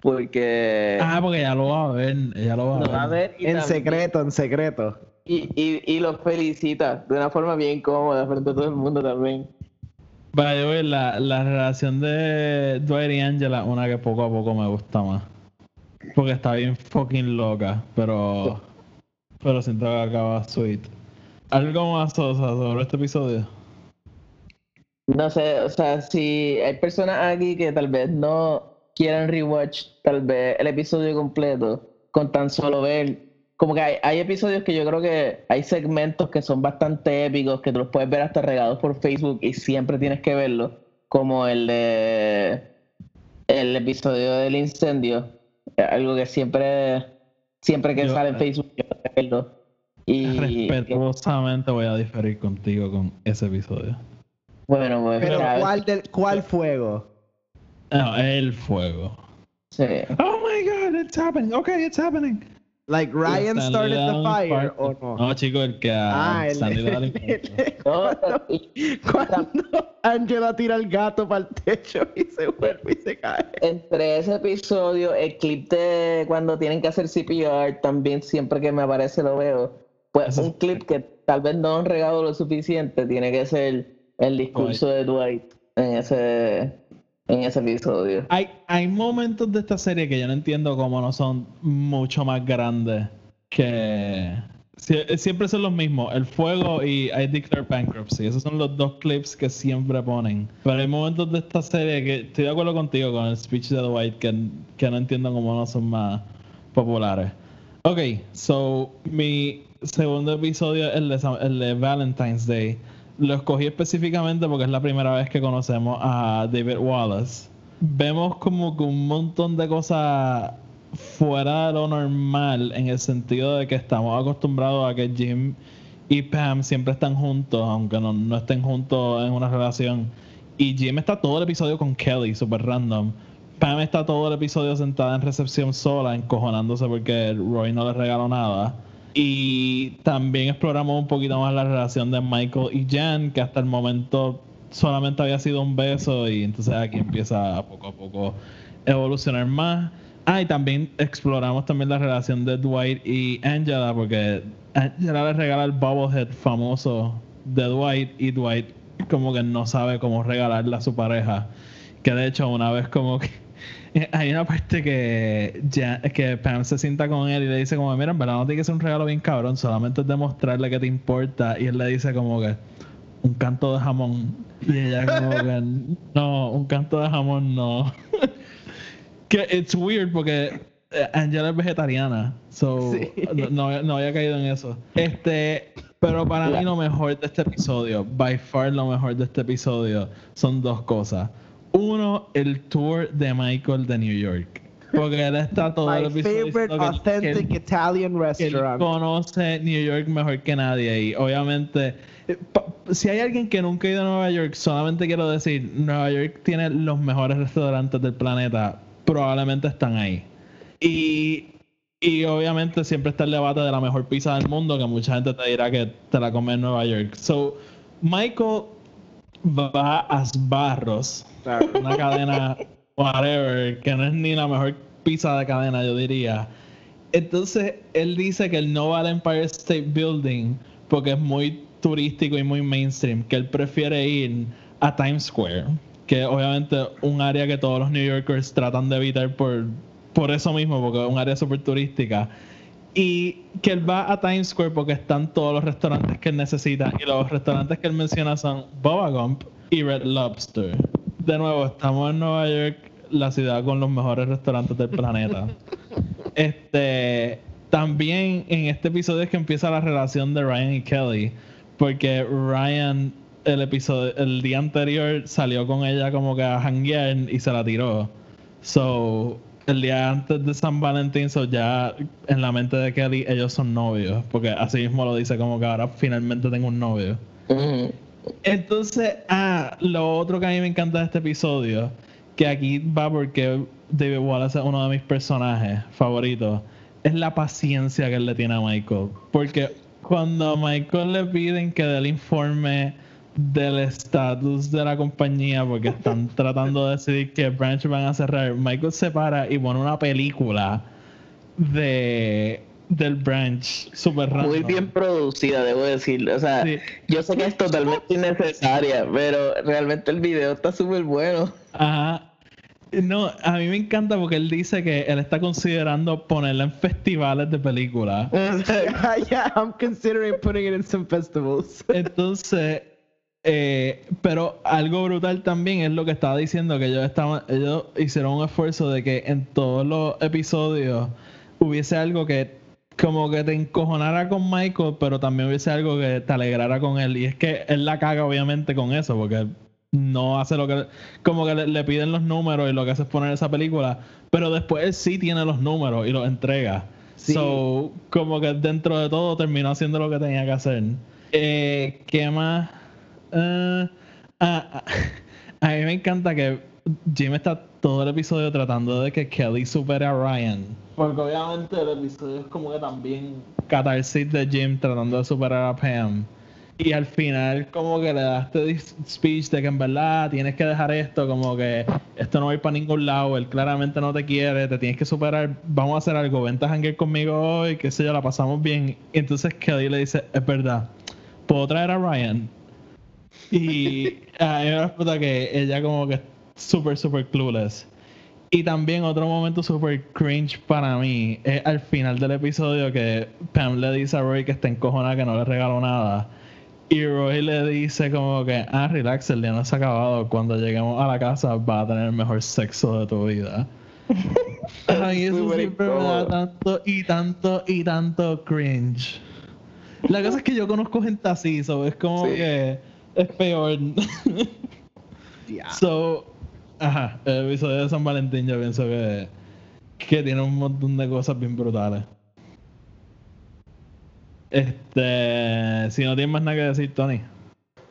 Porque Ah, porque ella lo va a ver, ella lo va a ver. a En también- secreto, en secreto. Y, y, y lo felicita de una forma bien cómoda frente a todo el mundo también. The way, la, la relación de Dwight y Angela, una que poco a poco me gusta más. Porque está bien fucking loca, pero. Pero siento que acaba sweet. ¿Algo más Sosa, sobre este episodio? No sé, o sea, si hay personas aquí que tal vez no quieran rewatch tal vez el episodio completo con tan solo ver, como que hay, hay episodios que yo creo que hay segmentos que son bastante épicos, que tú los puedes ver hasta regados por Facebook y siempre tienes que verlos, como el de el episodio del incendio, eh, algo que siempre, siempre que Yo- sale en Facebook, yo verlo. Y [LAUGHS] Respetuosamente voy a diferir contigo con ese episodio. Bueno, pues Pero. ¿cuál, del, ¿cuál fuego? No, el fuego. Sí. Oh my god, it's happening. Okay, it's happening. Like Ryan Stanley started the fire o no. No, chico, el que a Ah, el- [LAUGHS] el y- Cuando Angela tira el gato para el techo y se vuelve y se cae. entre ese episodio, el clip de cuando tienen que hacer CPR, también siempre que me aparece lo veo. Pues Eso un clip que tal vez no han regado lo suficiente, tiene que ser el discurso de Dwight en ese, en ese episodio. Hay, hay momentos de esta serie que yo no entiendo cómo no son mucho más grandes que... Sie- Siempre son los mismos, el fuego y I Declare Bankruptcy. Esos son los dos clips que siempre ponen. Pero hay momentos de esta serie que estoy de acuerdo contigo con el speech de Dwight que, que no entiendo cómo no son más populares. Ok, so mi segundo episodio es el de, el de Valentine's Day. Lo escogí específicamente porque es la primera vez que conocemos a David Wallace. Vemos como que un montón de cosas fuera de lo normal en el sentido de que estamos acostumbrados a que Jim y Pam siempre están juntos, aunque no, no estén juntos en una relación. Y Jim está todo el episodio con Kelly, super random. Pam está todo el episodio sentada en recepción sola, encojonándose porque Roy no le regaló nada. Y también exploramos un poquito más la relación de Michael y Jan, que hasta el momento solamente había sido un beso y entonces aquí empieza poco a poco evolucionar más. Ah, y también exploramos también la relación de Dwight y Angela, porque Angela le regala el bobblehead famoso de Dwight y Dwight como que no sabe cómo regalarle a su pareja. Que de hecho una vez como que [LAUGHS] hay una parte que ya que Pam se sienta con él y le dice como mira en verdad no tiene que ser un regalo bien cabrón solamente es demostrarle que te importa y él le dice como que un canto de jamón y ella como que [LAUGHS] no un canto de jamón no [LAUGHS] que it's weird porque eh, Angela es vegetariana so Sí. no, no, no había caído en eso. Este pero para mí lo mejor de este episodio by far lo mejor de este episodio son dos cosas uno el tour de Michael de New York. Porque él está todo el episodio favorite diciendo que- authentic Italian que él restaurant. conoce New York mejor que nadie y obviamente eh, si hay alguien que nunca ha ido a Nueva York solamente quiero decir Nueva York tiene los mejores restaurantes del planeta. Probablemente están ahí. Y y obviamente siempre está el debate de la mejor pizza del mundo que mucha gente te dirá que te la come en Nueva York. So Michael va a Barros Una cadena whatever que no es ni la mejor pizza de cadena yo diría entonces él dice que él no va al Empire State Building porque es muy turístico y muy mainstream que él prefiere ir a Times Square que obviamente un área que todos los New Yorkers tratan de evitar por por eso mismo porque es un área súper turística y que él va a Times Square porque están todos los restaurantes que él necesita. Y los restaurantes que él menciona son Boba Gump y Red Lobster. De nuevo, estamos en Nueva York, la ciudad con los mejores restaurantes del planeta. [LAUGHS] Este, también en este episodio es que empieza la relación de Ryan y Kelly. Porque Ryan, el episodio, el día anterior salió con ella como que a hanguear y se la tiró. So, el día antes de San Valentín, so ya en la mente de Kelly, ellos son novios. Porque así mismo lo dice como que ahora finalmente tengo un novio. Ujú. Entonces, ah, lo otro que a mí me encanta de este episodio, que aquí va porque David Wallace es uno de mis personajes favoritos, es la paciencia que él le tiene a Michael. Porque cuando a Michael le piden que dé el informe del estatus de la compañía, porque están [LAUGHS] tratando de decidir qué branch van a cerrar, Michael se para y pone una película de del branch super Muy random. bien producida, debo decir. O sea, Sí. yo sé que es totalmente innecesaria, pero realmente el video está súper bueno. Ajá. No, a mí me encanta porque él dice que él está considerando ponerla en festivales de películas. [LAUGHS] [LAUGHS] yeah, I'm considering putting it in some festivals. [LAUGHS] Entonces, eh, pero algo brutal también es lo que estaba diciendo, que ellos estaban, ellos hicieron un esfuerzo de que en todos los episodios hubiese algo que como que te encojonara con Michael, pero también hubiese algo que te alegrara con él. Y es que él la caga obviamente con eso, porque no hace lo que como que le, le piden los números y lo que hace es poner esa película, pero después él sí tiene los números y los entrega. Sí. So, como que dentro de todo terminó haciendo lo que tenía que hacer. Eh, ¿Qué más? Eh, ah, ah, [LAUGHS] a mí me encanta que Jim está todo el episodio tratando de que Kelly supere a Ryan. Porque obviamente el episodio es como que también catarsis de Jim tratando de superar a Pam. Y al final como que le da este speech de que en verdad tienes que dejar esto, como que esto no va a ir para ningún lado, él claramente no te quiere, te tienes que superar, vamos a hacer algo, vente a hangar conmigo hoy, qué sé yo, la pasamos bien. Y entonces Kelly le dice, es verdad, ¿puedo traer a Ryan? Y [LAUGHS] a mí me explota que ella como que súper, súper clueless. Y también otro momento súper cringe para mí es al final del episodio que Pam le dice a Roy que está encojonada que no le regaló nada. Y Roy le dice como que, ah, relax, el día no se ha acabado. Cuando lleguemos a la casa vas a tener el mejor sexo de tu vida. [LAUGHS] Ay, eso Súper siempre me da incómodo. tanto y tanto y tanto cringe. La cosa es que yo conozco gente así, so es como Sí. que es peor. [LAUGHS] So, ajá, el episodio de San Valentín yo pienso que, que tiene un montón de cosas bien brutales. Este, si no tienes más nada que decir, Tony,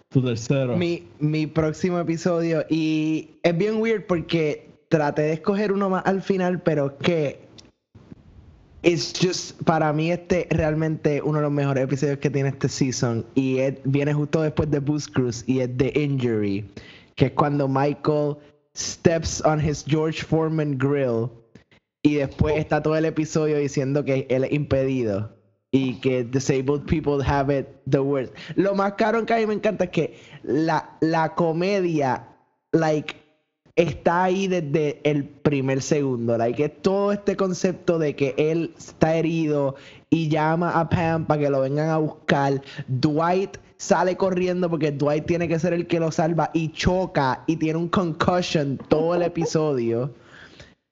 tu tercero. Mi, mi próximo episodio. Y es bien weird porque traté de escoger uno más al final, pero que. It's just, para mí este realmente uno de los mejores episodios que tiene este season y es- viene justo después de Boost Cruise y es The Injury, que es cuando Michael steps on his George Foreman grill y después está todo el episodio diciendo que él es impedido y que disabled people have it the worst. Lo más caro que a mí me encanta es que la, la comedia, like, está ahí desde el primer segundo. Like, es todo este concepto de que él está herido y llama a Pam para que lo vengan a buscar. Dwight sale corriendo porque Dwight tiene que ser el que lo salva y choca y tiene un concussion todo el episodio.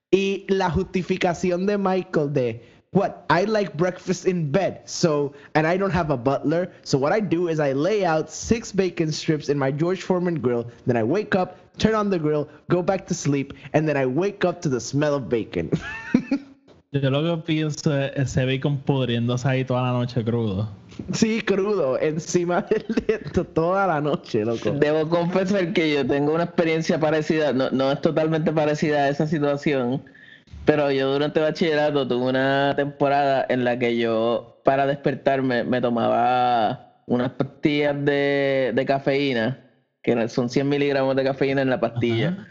Y la justificación de Michael de what I like breakfast in bed, so and I don't have a butler, so what I do is I lay out six bacon strips in my George Foreman grill, then I wake up, turn on the grill, go back to sleep, and then I wake up to the smell of bacon. [LAUGHS] Yo lo que pienso es ese bacon pudriéndose ahí toda la noche crudo. Sí, crudo, encima [LAUGHS] del esto toda la noche, loco. Debo confesar que yo tengo una experiencia parecida, no, no es totalmente parecida a esa situación, pero yo durante bachillerato tuve una temporada en la que yo, para despertarme, me tomaba unas pastillas de, de cafeína, que son 100 miligramos de cafeína en la pastilla. Ajá.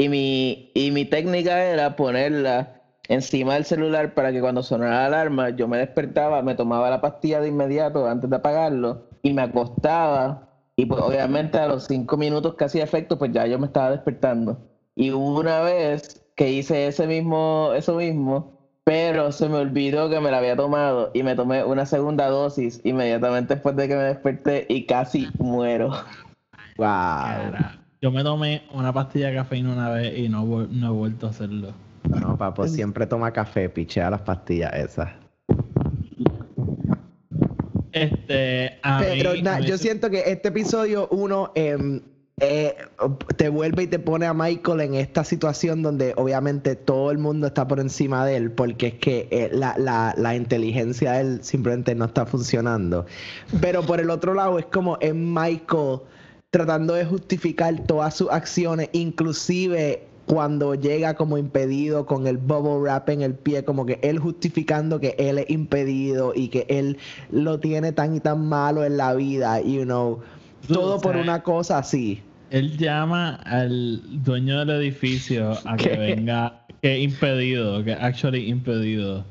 Y mi, y mi técnica era ponerla encima del celular para que cuando sonara la alarma yo me despertaba, me tomaba la pastilla de inmediato antes de apagarlo y me acostaba. Y pues obviamente a los cinco minutos que hacía efecto, pues ya yo me estaba despertando. Y hubo una vez que hice ese mismo, eso mismo, pero se me olvidó que me la había tomado y me tomé una segunda dosis inmediatamente después de que me desperté y casi muero. Wow. Cara, Yo me tomé una pastilla de cafeína una vez y no, no he vuelto a hacerlo. No, papo, siempre toma café, pichea las pastillas esas. Este, a Pero mí na- yo siento que este episodio uno em, eh, te vuelve y te pone a Michael en esta situación donde obviamente todo el mundo está por encima de él porque es que eh, la, la- la inteligencia de él simplemente no está funcionando. Pero por el otro lado es como es Michael tratando de justificar todas sus acciones, inclusive cuando llega como impedido con el bubble wrap en el pie, como que él justificando que él es impedido y que él lo tiene tan y tan malo en la vida, you know, todo por una cosa así. Él llama al dueño del edificio a que venga, que impedido, que actually impedido.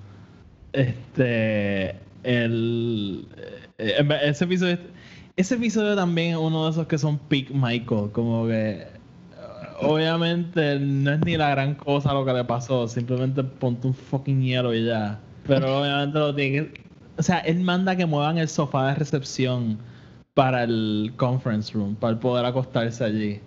Este, el, eh, ese episodio, ese episodio también es uno de esos que son peak Michael, como que obviamente no es ni la gran cosa lo que le pasó, simplemente ponte un fucking hielo y ya. Pero obviamente lo tiene que, o sea, él manda que muevan el sofá de recepción para el conference room, para poder acostarse allí.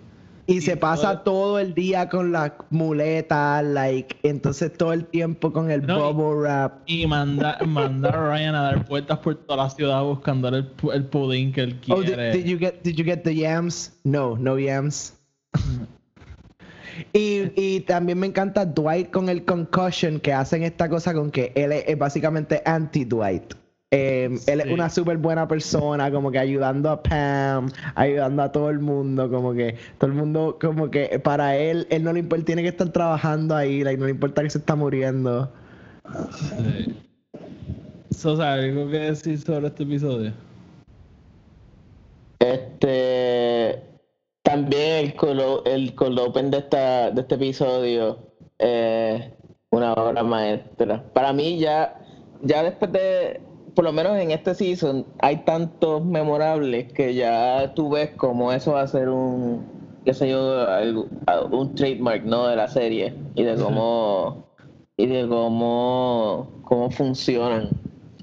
Y se pasa todo- todo el día con la muleta, like, entonces todo el tiempo con el No, bubble wrap. Y manda, manda a Ryan a dar vueltas por toda la ciudad buscando el, el pudín que él Oh, did, quiere. did you get did you get the yams? No, no yams. [LAUGHS] y, y también me encanta Dwight con el concussion que hacen esta cosa con que él es, es básicamente anti Dwight. Eh, Él es una súper buena persona, como que ayudando a Pam, ayudando a todo el mundo, como que todo el mundo, como que para él, él no le importa, tiene que estar trabajando ahí, like, no le importa que se está muriendo. Sí. Sosa, ¿algo que decir sobre este episodio? Este también el cold, el cold open de esta de este episodio eh, una obra maestra. Para mí ya ya después de por lo menos en este season hay tantos memorables que ya tú ves como eso va a ser un qué sé yo un trademark no de la serie y de cómo y de cómo cómo funcionan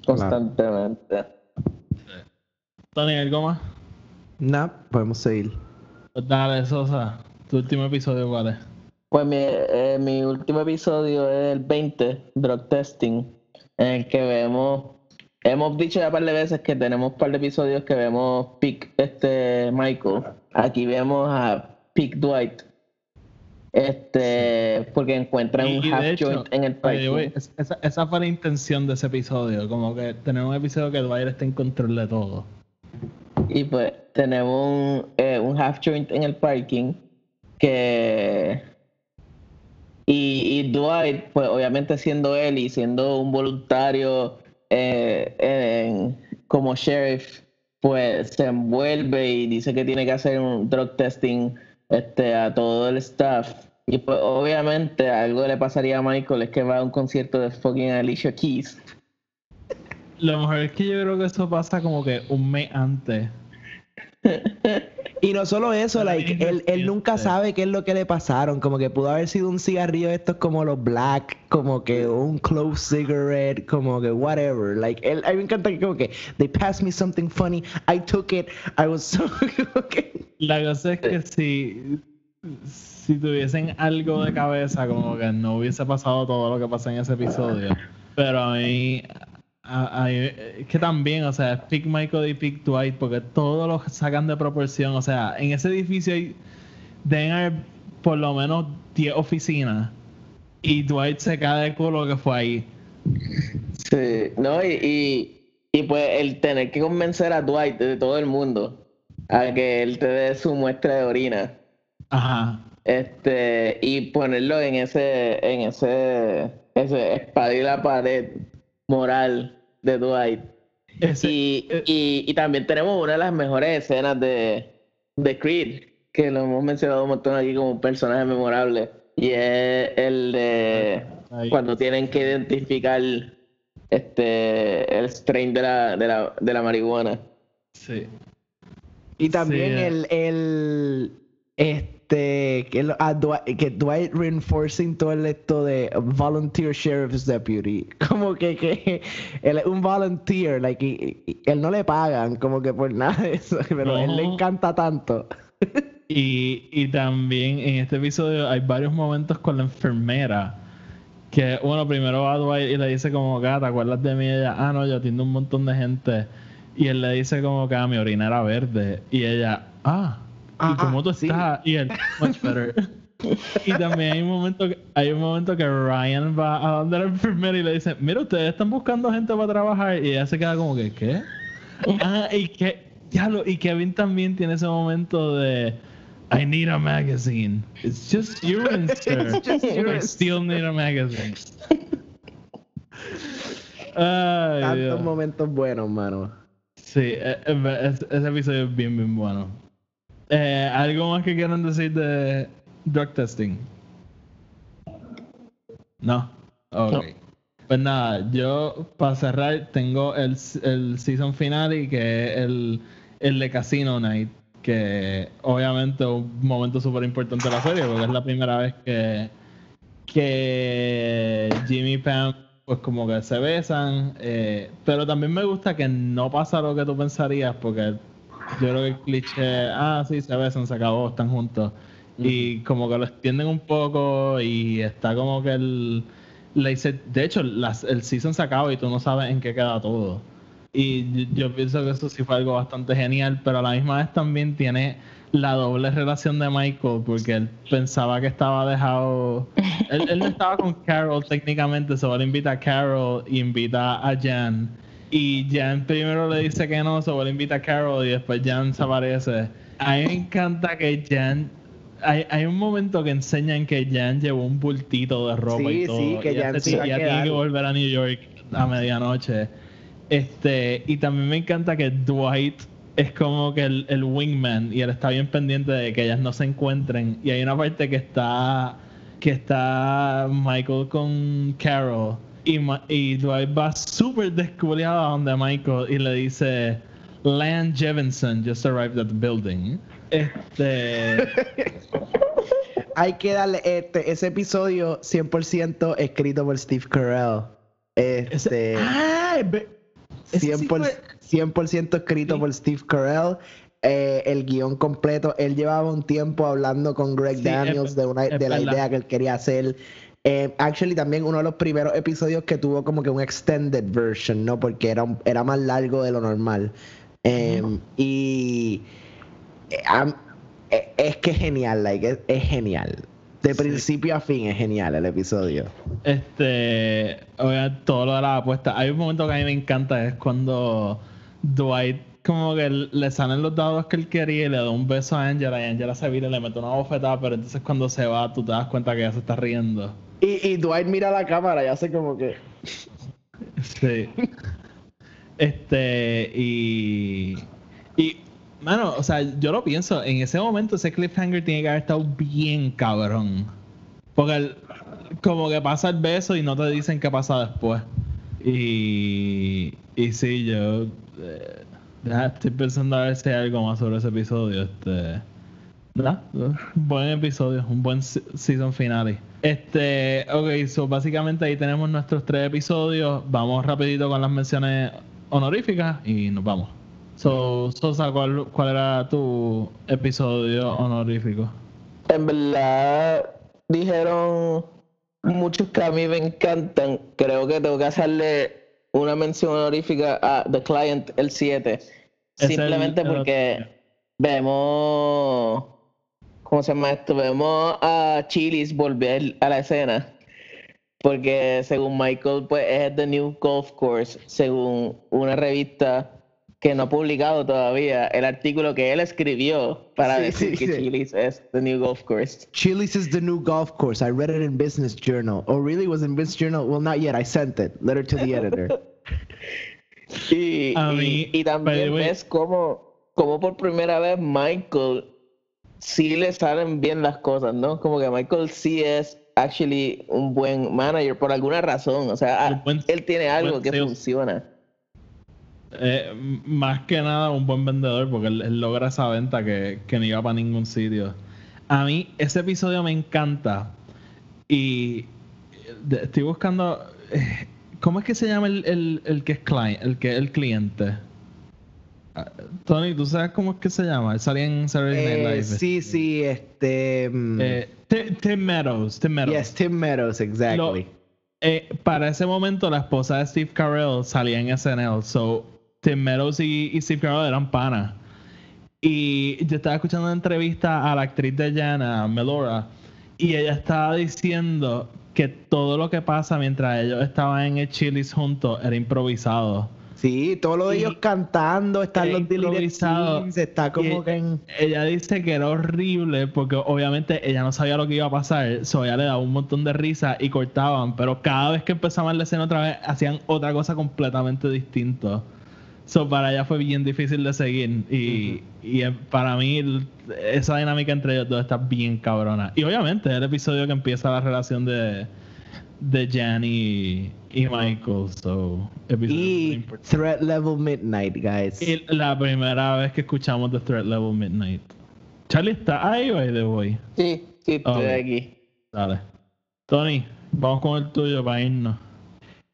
constantemente. Tony, ¿algo más? Nah, podemos seguir. Dale, Sosa. Tu último episodio, ¿cuál es? Pues mi, eh, mi último episodio es el 20, Drug Testing, en el que vemos, hemos dicho ya un par de veces que tenemos un par de episodios que vemos Pick este Michael. Aquí vemos a Pick Dwight. Este, porque encuentran Y- un half hecho, joint en el es- esa, esa fue la intención de ese episodio, como que tener un episodio que Dwight esté en control de todo. Y pues tenemos un, eh, un half joint en el parking que... Y, Dwight, pues obviamente siendo él y siendo un voluntario eh, como sheriff, pues se envuelve y dice que tiene que hacer un drug testing este, a todo el staff. Y pues obviamente algo le pasaría a Michael es que va a un concierto de fucking Alicia Keys. Lo mejor es que yo creo que eso pasa como que un mes antes. Y no solo eso, like, él, él nunca reciente. sabe qué es lo que le pasaron. Como que pudo haber sido un cigarrillo de estos como los black, como que un clove cigarette, como que whatever. Like, él, a mí me encanta que como que they passed me something funny, I took it, I was so [LAUGHS] que- La cosa es que si, si tuviesen algo de cabeza, como que no hubiese pasado todo lo que pasa en ese episodio. Pero a mí, a- a mí- es que también, o sea, es Pick Michael y Pick Dwight, porque todo lo sacan de proporción. O sea, en ese edificio hay, deben haber por lo menos 10 oficinas. Y Dwight se cae de culo que fue ahí. Sí, no, y, y, y pues el tener que convencer a Dwight de todo el mundo a que él te dé su muestra de orina. Ajá. Este, y ponerlo en ese, en ese, ese la pared moral de Dwight. Ese- Y, eh, y, y también tenemos una de las mejores escenas de, de Creed, que lo hemos mencionado un montón aquí como un personaje memorable. Y es el de Ahí. cuando tienen que identificar este el strain de la, de la, de la marihuana. sí. Y también Sí, el, el, este, que, a Dwight, que Dwight reinforcing todo el esto de volunteer sheriff's deputy. [LAUGHS] Como que, que él es un volunteer, like, y, y- él no le pagan como que por nada de eso, [LAUGHS] pero a él le No. encanta tanto. Y, y también en este episodio hay varios momentos con la enfermera. Que, bueno, primero va Dwight y le dice como, que, "Ah, ¿te acuerdas de mí? Y ella, ah, no, yo atiendo un montón de gente. Y él le dice como que, ah, mi orina era verde. Y ella, ah, ¿y cómo tú sí. estás? Y él, much better. [LAUGHS] y también hay un momento que, hay un momento que Ryan va a donde la enfermera y le dice, mira, ustedes están buscando gente para trabajar. Y ella se queda como que, ¿qué? Ah, y que, ya lo, y Kevin también tiene ese momento de I need a magazine. It's just urine, [LAUGHS] sir. It's just I urine, still need a magazine. [LAUGHS] Ay, Tantos Dios. momentos buenos, mano. Sí, e- e- es- ese episodio es bien, bien bueno. Eh, ¿Algo más que quieran decir de drug testing? No. Ok. No. Pues nada, yo para cerrar tengo el, el season finale que es el, el de Casino Night, que obviamente es un momento súper importante de la serie porque es la primera vez que, que Jimmy y Pam pues como que se besan, eh, pero también me gusta que no pasa lo que tú pensarías porque yo creo que el cliché, ah, sí, se besan, se acabó, están juntos. Y como que lo extienden un poco y está como que el... le dice- de hecho, las- el season se acaba y tú no sabes en qué queda todo. Y yo, yo pienso que eso sí fue algo bastante genial, pero a la misma vez también tiene la doble relación de Michael, porque él pensaba que estaba dejado... Él, él no estaba con Carol técnicamente, solo invita a Carol y invita a Jan. Y Jan primero le dice que no, se vuelve a invitar a Carol y después Jan se aparece. A mí me encanta que Jan. Hay, hay un momento que enseñan que Jan llevó un bultito de ropa Sí, y todo. sí, que y Jan se a ya tiene que volver a New York a medianoche. Este, y también me encanta que Dwight es como que el, el wingman y él está bien pendiente de que ellas no se encuentren. Y hay una parte que está que está Michael con Carol y, y Dwight va súper descubriado a donde Michael y le dice Lan Jevinson just arrived at the building. Este [LAUGHS] Hay que darle este, ese episodio 100% escrito por Steve Carell. Este, ese- ¡Ah! ve- ese sí 100%, fue- 100% escrito Sí. por Steve Carell. Eh, el guion completo. Él llevaba un tiempo hablando con Greg Sí, Daniels es- de, una, de la verdad. idea que él quería hacer. Eh, actually, también uno de los primeros episodios que tuvo como que un extended version, ¿no? Porque era, un- era más largo de lo normal. Eh, Y eh, eh, es que es genial, like, es, es genial. De Sí. principio a fin es genial el episodio. Este, oigan, todo lo de la apuesta. Hay un momento que a mí me encanta, es cuando Dwight como que le salen los dados que él quería y le da un beso a Angela y Angela se vira y le mete una bofetada, pero entonces cuando se va tú te das cuenta que ella se está riendo. Y, y Dwight mira la cámara y hace como que. Sí. Este, y. Y, mano, o sea, yo lo pienso, en ese momento ese cliffhanger tiene que haber estado bien cabrón. Porque como que pasa el beso y no te dicen qué pasa después. Y. Y sí, yo. eh, estoy pensando a ver si hay algo más sobre ese episodio. Este. ¿Verdad? Un buen episodio, un buen se- season finale. Este, ok, so básicamente ahí tenemos nuestros tres episodios. Vamos rapidito con las menciones honoríficas y nos vamos. So, Sosa, ¿cuál, cuál era tu episodio honorífico? En verdad, dijeron muchos que a mí me encantan. Creo que tengo que hacerle una mención honorífica a The Client, el 7. Es el- Simplemente el- porque vemos. ¿Cómo se llama esto? Vemos a Chilis volver a la escena. Porque según Michael, pues es The New Golf Course, según una revista que no ha publicado todavía el artículo que él escribió para Sí, decir sí, que sí. Chili's es The New Golf Course. Chili's is the new golf course. I read it in Business Journal. Oh, really? Was in Business Journal? Well, not yet. I sent it. Letter to the editor. [LAUGHS] Y, y- mí, y también ves cómo, cómo por primera vez Michael sí le salen bien las cosas, ¿no? Como que Michael sí es actually un buen manager por alguna razón. O sea, buen- él tiene algo que sales. funciona. Eh, más que nada un buen vendedor porque él, él logra esa venta que, que no iba para ningún sitio. A mí ese episodio me encanta y estoy buscando... eh, ¿Cómo es que se llama el, el, el que es client, el que el cliente? Tony, ¿tú sabes cómo es que se llama? Él salía en Saturday Night Eh, Live. sí, sí, este. mm, Eh, Tim, Tim Meadows. Tim Meadows. yes, Tim Meadows, exactly. Eh, para ese momento la esposa de Steve Carell salía en SNL, so Tim Meadows y, y Steve Carell eran panas. Y yo estaba escuchando una entrevista a la actriz de Jana, Melora, y ella estaba diciendo que todo lo que pasa mientras ellos estaban en el Chili's juntos era improvisado. Sí, todo lo de ellos cantando, están los scenes, está como Y- que en... Ella dice que era horrible porque obviamente ella no sabía lo que iba a pasar, so ella le daba un montón de risa y cortaban, pero cada vez que empezaban la escena otra vez hacían otra cosa completamente distinta. So para ella fue bien difícil de seguir y, y eh, para mí esa dinámica entre ellos dos está bien cabrona. Y obviamente el episodio que empieza la relación de, de Jan y, y Michael, so Y. Threat Level Midnight, guys. Y la primera vez que escuchamos The Threat Level Midnight. Charlie está ahí, by the way. Sí, sí, estoy Ok. aquí. Dale. Tony, vamos con el tuyo para irnos.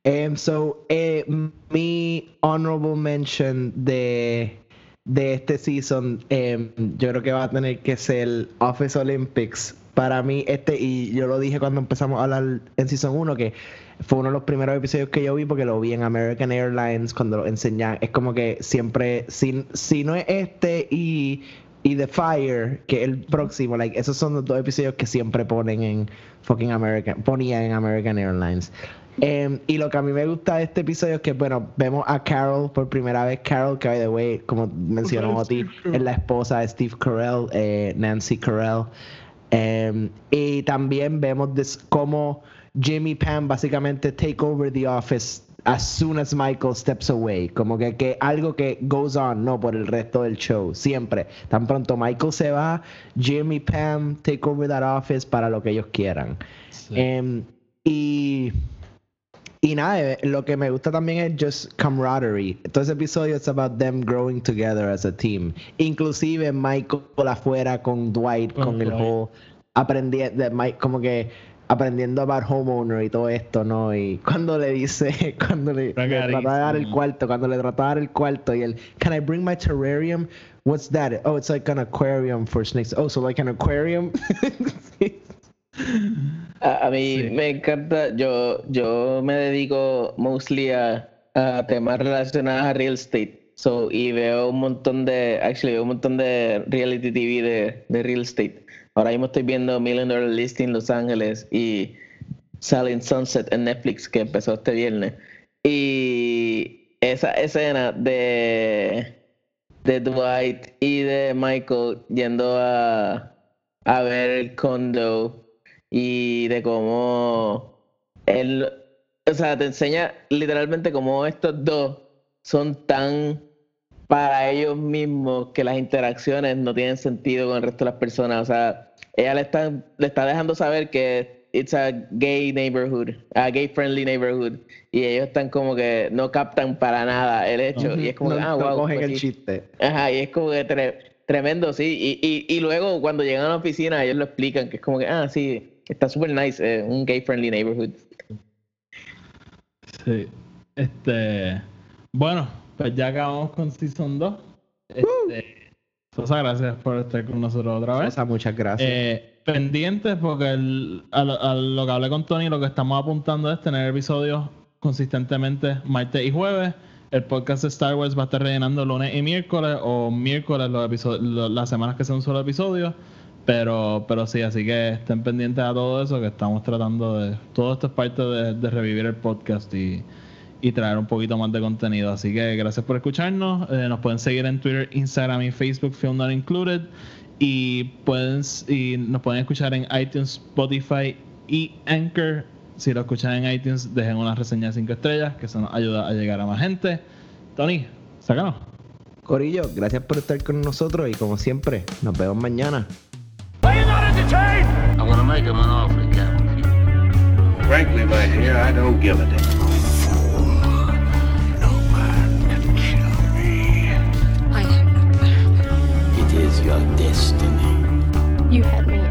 Um, so, eh, mi honorable mention de, de este season, em, yo creo que va a tener que ser Office Olympics. Para mí, este, y yo lo dije cuando empezamos a hablar en season 1, que fue uno de los primeros episodios que yo vi porque lo vi en American Airlines cuando lo enseñan. Es como que siempre, si, si no es este y, y The Fire, que es el próximo, like, esos son los dos episodios que siempre ponen en fucking American, ponían en American Airlines. Em, y lo que a mí me gusta de este episodio es que, bueno, vemos a Carol por primera vez. Carol, que by the way, como mencionó Oti, es la esposa de Steve Carell, eh, Nancy Carell. Em, y también vemos cómo Jimmy Pam básicamente take over the office as soon as Michael steps away. Como que, que algo que goes on, no por el resto del show, siempre. Tan pronto Michael se va, Jimmy Pam take over that office para lo que ellos quieran. Em, y, y nada, eh, lo que me gusta también es just camaraderie. Todo ese episodio es about them growing together as a team. Inclusive Michael afuera con Dwight, Con el whole aprendiendo, como que aprendiendo about homeowner y todo esto, ¿no? Y cuando le dice, [LAUGHS] cuando le, le trata de dar el cuarto, cuando le trata de dar el cuarto y él, can I bring my terrarium? What's that? Oh, it's like an aquarium for snakes. Oh, so like an aquarium? [LAUGHS] A, a mí Sí. me encanta, yo, yo me dedico mostly a, a temas relacionados a real estate. So, y veo un montón de, actually veo un montón de reality TV de, de real estate. Ahora mismo estoy viendo Million Dollar Listing Los Ángeles y Selling Sunset en Netflix que empezó este viernes. Y esa escena de, de Dwight y de Michael yendo a, a ver el condo y de cómo él, o sea, te enseña literalmente cómo estos dos son tan para ellos mismos que las interacciones no tienen sentido con el resto de las personas. O sea, ella le está, le está dejando saber que it's a gay neighborhood, a gay friendly neighborhood. Y ellos están como que no captan para nada el hecho. Y es como, no, que, ah, no wow. cogen pues el sí. chiste. Ajá, y es como que tre- tremendo, sí. Y, y, y luego cuando llegan a la oficina, ellos lo explican, que es como que, ah, sí, está súper nice, eh, un gay friendly neighborhood. Sí. Este. Bueno, pues ya acabamos con Season 2. Este. Sosa, gracias por estar con nosotros otra vez. Sosa, muchas gracias. Eh, pendientes porque el- a, lo, a lo que hablé con Tony, lo que estamos apuntando es tener episodios consistentemente martes y jueves. El podcast de Star Wars va a estar rellenando lunes y miércoles o miércoles los episodios, lo- las semanas que sea un solo episodio. Pero, pero sí, así que estén pendientes a todo eso que estamos tratando de... Todo esto es parte de, revivir el podcast y, y traer un poquito más de contenido. Así que gracias por escucharnos. Eh, nos pueden seguir en Twitter, Instagram y Facebook, Film Not Included. Y, pueden, y nos pueden escuchar en iTunes, Spotify y Anchor. Si lo escuchan en iTunes, dejen una reseña de 5 estrellas, que eso nos ayuda a llegar a más gente. Tony, sácanos. Corillo, gracias por estar con nosotros y como siempre, nos vemos mañana. you not entertained? I want to make him an offer again. Frankly, my dear, I don't give a damn. It is your destiny. You had me